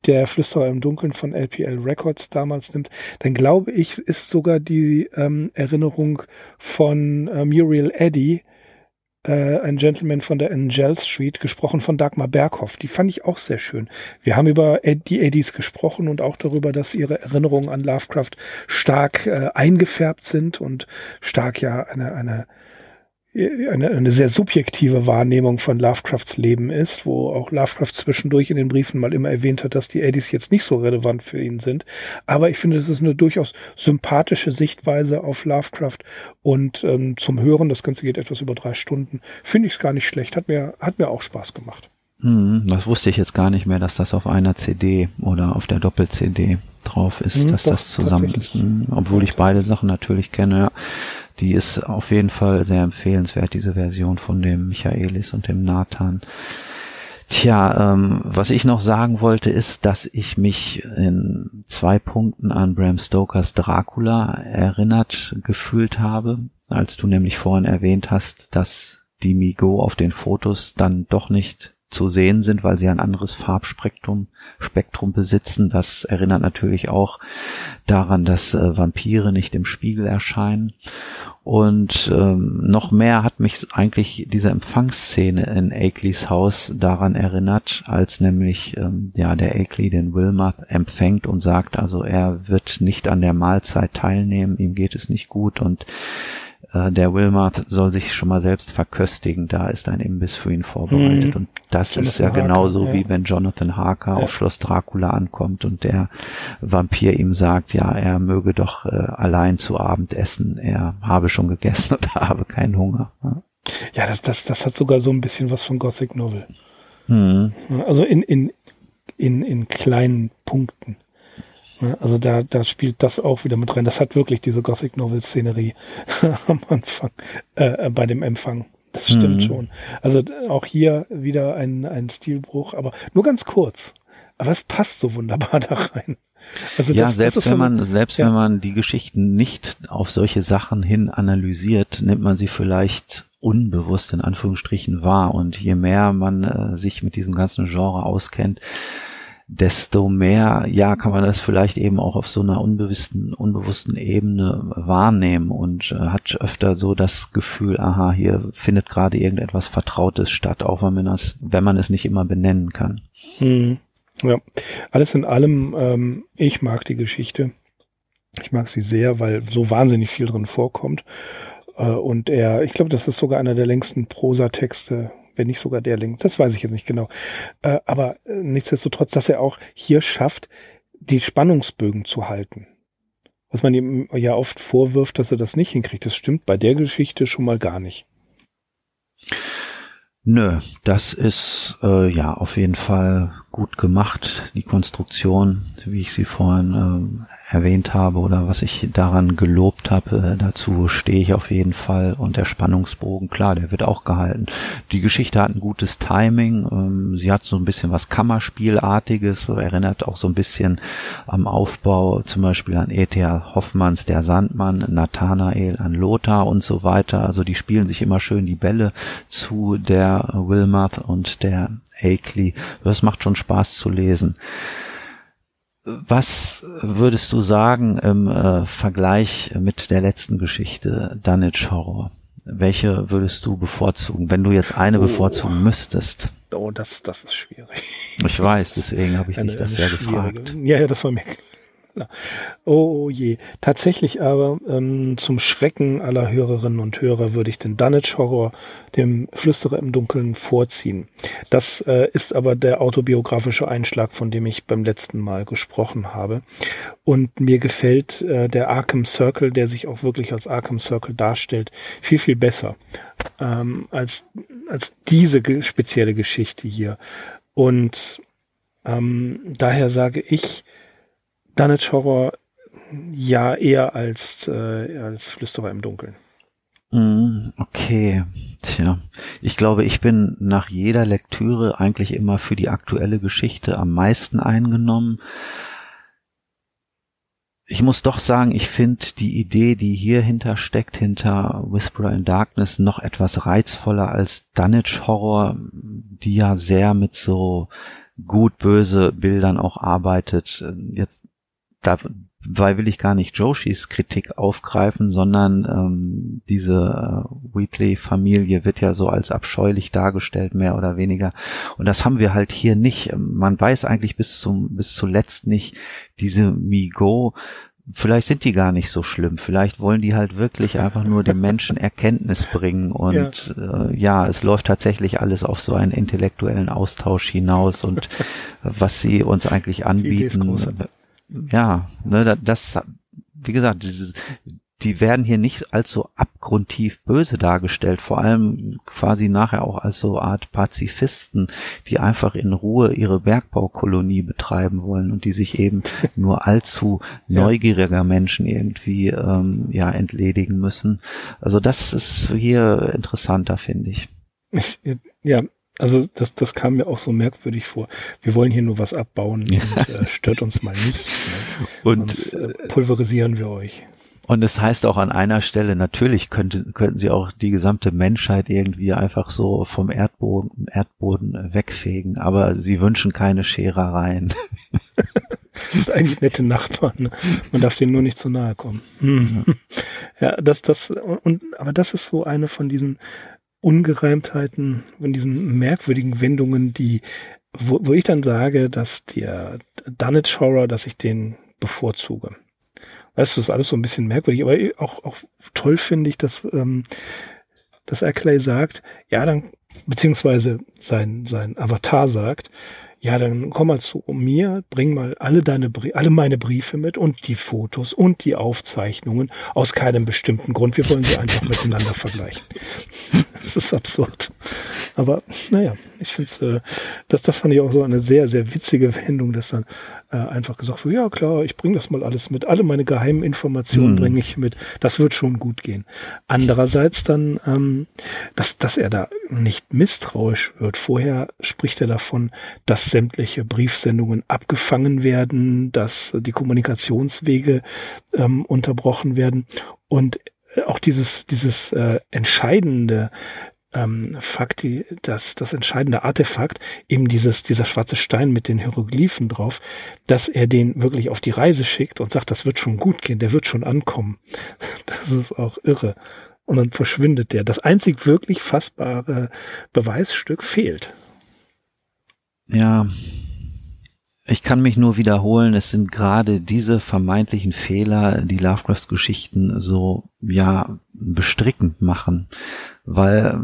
der Flüsterer im Dunkeln von LPL Records damals nimmt, dann glaube ich, ist sogar die ähm, Erinnerung von äh, Muriel Eddy äh, ein Gentleman von der Angel Street, gesprochen von Dagmar Berghoff. Die fand ich auch sehr schön. Wir haben über die Eddies gesprochen und auch darüber, dass ihre Erinnerungen an Lovecraft stark äh, eingefärbt sind und stark ja eine, eine eine, eine sehr subjektive Wahrnehmung von Lovecrafts Leben ist, wo auch Lovecraft zwischendurch in den Briefen mal immer erwähnt hat, dass die Eddies jetzt nicht so relevant für ihn sind. Aber ich finde, es ist eine durchaus sympathische Sichtweise auf Lovecraft und ähm, zum Hören, das Ganze geht etwas über drei Stunden, finde ich es gar nicht schlecht. Hat mir, hat mir auch Spaß gemacht. Hm, das wusste ich jetzt gar nicht mehr, dass das auf einer CD oder auf der Doppel-CD drauf ist, hm, dass doch, das zusammen ist. Hm, obwohl ich beide Sachen natürlich kenne, ja. Die ist auf jeden Fall sehr empfehlenswert, diese Version von dem Michaelis und dem Nathan. Tja, ähm, was ich noch sagen wollte, ist, dass ich mich in zwei Punkten an Bram Stokers Dracula erinnert gefühlt habe, als du nämlich vorhin erwähnt hast, dass die Migo auf den Fotos dann doch nicht zu sehen sind, weil sie ein anderes Farbspektrum Spektrum besitzen. Das erinnert natürlich auch daran, dass äh, Vampire nicht im Spiegel erscheinen. Und ähm, noch mehr hat mich eigentlich diese Empfangsszene in Akelys Haus daran erinnert, als nämlich ähm, ja der Akeley den Wilmer empfängt und sagt, also er wird nicht an der Mahlzeit teilnehmen, ihm geht es nicht gut und der Wilmarth soll sich schon mal selbst verköstigen, da ist ein Imbiss für ihn vorbereitet. Mhm. Und das Jonathan ist ja genauso ja. wie wenn Jonathan Harker ja. auf Schloss Dracula ankommt und der Vampir ihm sagt, ja, er möge doch äh, allein zu Abend essen, er habe schon gegessen und habe keinen Hunger. Ja, ja das, das, das hat sogar so ein bisschen was von Gothic Novel. Mhm. Also in, in, in, in kleinen Punkten. Also da, da spielt das auch wieder mit rein. Das hat wirklich diese Gothic Novel Szenerie am Anfang, äh, bei dem Empfang. Das stimmt mhm. schon. Also auch hier wieder ein, ein Stilbruch, aber nur ganz kurz. Aber es passt so wunderbar da rein. Also ja, das, selbst das wenn man, selbst ja. wenn man die Geschichten nicht auf solche Sachen hin analysiert, nimmt man sie vielleicht unbewusst in Anführungsstrichen wahr. Und je mehr man äh, sich mit diesem ganzen Genre auskennt, desto mehr, ja, kann man das vielleicht eben auch auf so einer unbewussten, unbewussten Ebene wahrnehmen und äh, hat öfter so das Gefühl, aha, hier findet gerade irgendetwas Vertrautes statt, auch wenn man das, wenn man es nicht immer benennen kann. Hm. Ja, alles in allem, ähm, ich mag die Geschichte. Ich mag sie sehr, weil so wahnsinnig viel drin vorkommt. Äh, und er, ich glaube, das ist sogar einer der längsten Prosatexte wenn nicht sogar der Link. Das weiß ich jetzt nicht genau. Äh, aber äh, nichtsdestotrotz, dass er auch hier schafft, die Spannungsbögen zu halten. Was man ihm ja oft vorwirft, dass er das nicht hinkriegt. Das stimmt bei der Geschichte schon mal gar nicht. Nö, das ist äh, ja auf jeden Fall gut gemacht. Die Konstruktion, wie ich sie vorhin äh, erwähnt habe oder was ich daran gelobt habe, äh, dazu stehe ich auf jeden Fall. Und der Spannungsbogen, klar, der wird auch gehalten. Die Geschichte hat ein gutes Timing. Ähm, sie hat so ein bisschen was Kammerspielartiges, erinnert auch so ein bisschen am Aufbau zum Beispiel an E.T.A. Hoffmanns Der Sandmann, Nathanael an Lothar und so weiter. Also die spielen sich immer schön die Bälle zu der Wilmoth und der Akeley. Das macht schon Spaß zu lesen. Was würdest du sagen im äh, Vergleich mit der letzten Geschichte, Dunwich Horror? Welche würdest du bevorzugen, wenn du jetzt eine oh. bevorzugen müsstest? Oh, das, das ist schwierig. Ich weiß, deswegen habe ich eine, dich das ja gefragt. Ja, ja, das war mir. Oh, oh je. Tatsächlich aber ähm, zum Schrecken aller Hörerinnen und Hörer würde ich den Dunwich Horror dem Flüsterer im Dunkeln vorziehen. Das äh, ist aber der autobiografische Einschlag, von dem ich beim letzten Mal gesprochen habe. Und mir gefällt äh, der Arkham Circle, der sich auch wirklich als Arkham Circle darstellt, viel, viel besser ähm, als, als diese spezielle Geschichte hier. Und ähm, daher sage ich, Dunwich Horror ja eher als, äh, als Flüsterer im Dunkeln. Mm, okay, tja, ich glaube, ich bin nach jeder Lektüre eigentlich immer für die aktuelle Geschichte am meisten eingenommen. Ich muss doch sagen, ich finde die Idee, die hier hinter steckt, hinter Whisperer in Darkness, noch etwas reizvoller als Dunwich Horror, die ja sehr mit so gut böse Bildern auch arbeitet. Jetzt dabei will ich gar nicht Joshis Kritik aufgreifen, sondern ähm, diese äh, Wheatley-Familie wird ja so als abscheulich dargestellt, mehr oder weniger. Und das haben wir halt hier nicht. Man weiß eigentlich bis zum bis zuletzt nicht, diese Migo, vielleicht sind die gar nicht so schlimm. Vielleicht wollen die halt wirklich einfach nur dem Menschen Erkenntnis bringen. Und ja. Äh, ja, es läuft tatsächlich alles auf so einen intellektuellen Austausch hinaus und was sie uns eigentlich anbieten ja, ne, das, wie gesagt, dieses, die werden hier nicht als so abgrundtief böse dargestellt, vor allem quasi nachher auch als so Art Pazifisten, die einfach in Ruhe ihre Bergbaukolonie betreiben wollen und die sich eben nur allzu neugieriger Menschen irgendwie ähm, ja entledigen müssen. Also das ist hier interessanter, finde ich. Ja, also das, das kam mir auch so merkwürdig vor. Wir wollen hier nur was abbauen ja. und äh, stört uns mal nicht. Ne? Und Sonst, äh, pulverisieren wir euch. Und es heißt auch an einer Stelle, natürlich könnte, könnten sie auch die gesamte Menschheit irgendwie einfach so vom Erdboden, Erdboden wegfegen, aber sie wünschen keine Scherereien. das ist eigentlich nette Nachbarn. Ne? Man darf denen nur nicht zu nahe kommen. Hm. Ja, das, das, und, aber das ist so eine von diesen Ungereimtheiten, von diesen merkwürdigen Wendungen, die, wo, wo ich dann sage, dass der Dunwich Horror, dass ich den bevorzuge. Weißt du, das ist alles so ein bisschen merkwürdig, aber auch, auch toll finde ich, dass, ähm, dass Ackley sagt, ja, dann, beziehungsweise sein, sein Avatar sagt, ja, dann komm mal zu mir, bring mal alle deine, alle meine Briefe mit und die Fotos und die Aufzeichnungen aus keinem bestimmten Grund. Wir wollen sie einfach miteinander vergleichen. Das ist absurd. Aber naja, ich finde äh, das, das fand ich auch so eine sehr, sehr witzige Wendung, dass dann äh, einfach gesagt wird, ja klar, ich bringe das mal alles mit, alle meine geheimen Informationen hm. bringe ich mit, das wird schon gut gehen. Andererseits dann, ähm, dass, dass er da nicht misstrauisch wird. Vorher spricht er davon, dass sämtliche Briefsendungen abgefangen werden, dass die Kommunikationswege ähm, unterbrochen werden und auch dieses, dieses äh, entscheidende ähm, Fakt, die, das, das entscheidende Artefakt, eben dieses, dieser schwarze Stein mit den Hieroglyphen drauf, dass er den wirklich auf die Reise schickt und sagt, das wird schon gut gehen, der wird schon ankommen. Das ist auch irre. Und dann verschwindet der. Das einzig wirklich fassbare Beweisstück fehlt. Ja, ich kann mich nur wiederholen, es sind gerade diese vermeintlichen Fehler, die Lovecrafts Geschichten so, ja, bestrickend machen, weil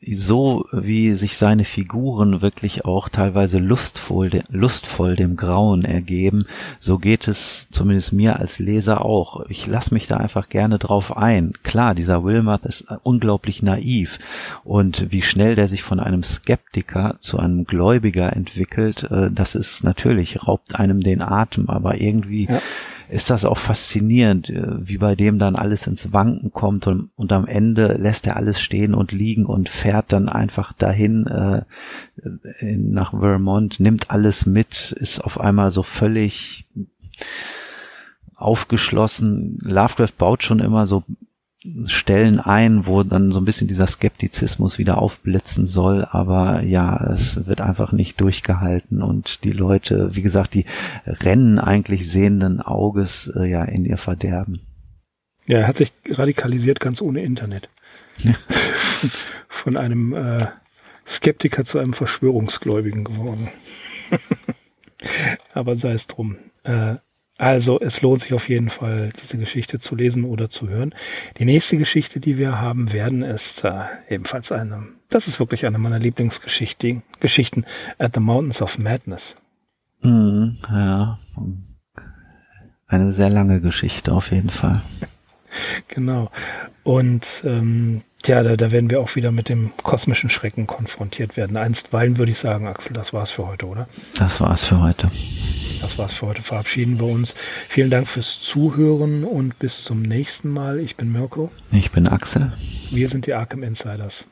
so wie sich seine Figuren wirklich auch teilweise lustvoll, lustvoll dem Grauen ergeben, so geht es zumindest mir als Leser auch. Ich lasse mich da einfach gerne drauf ein. Klar, dieser Wilmoth ist unglaublich naiv und wie schnell der sich von einem Skeptiker zu einem Gläubiger entwickelt, äh, das ist natürlich, raubt einem den Atem, aber irgendwie ja ist das auch faszinierend, äh, wie bei dem dann alles ins Wanken kommt und, und am Ende lässt er alles stehen und liegen und fährt dann einfach dahin äh, in, nach Vermont, nimmt alles mit, ist auf einmal so völlig aufgeschlossen. Lovecraft baut schon immer so Stellen ein, wo dann so ein bisschen dieser Skeptizismus wieder aufblitzen soll, aber ja, es wird einfach nicht durchgehalten und die Leute, wie gesagt, die rennen eigentlich sehenden Auges äh, ja in ihr Verderben. Ja, er hat sich radikalisiert ganz ohne Internet. Von einem äh, Skeptiker zu einem Verschwörungsgläubigen geworden. aber sei es drum. Äh, Also es lohnt sich auf jeden Fall, diese Geschichte zu lesen oder zu hören. Die nächste Geschichte, die wir haben werden, ist äh, ebenfalls eine, das ist wirklich eine meiner Lieblingsgeschichten, Geschichten, At the Mountains of Madness. Mm, ja, eine sehr lange Geschichte auf jeden Fall. genau. Und ähm, ja, da, da werden wir auch wieder mit dem kosmischen Schrecken konfrontiert werden. Einstweilen würde ich sagen, Axel, das war's für heute, oder? Das war's für heute. Das war's für heute. Verabschieden wir uns. Vielen Dank fürs Zuhören und bis zum nächsten Mal. Ich bin Mirko. Ich bin Axel. Wir sind die Arkham Insiders.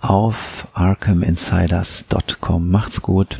Auf arkhaminsiders.com. Macht's gut.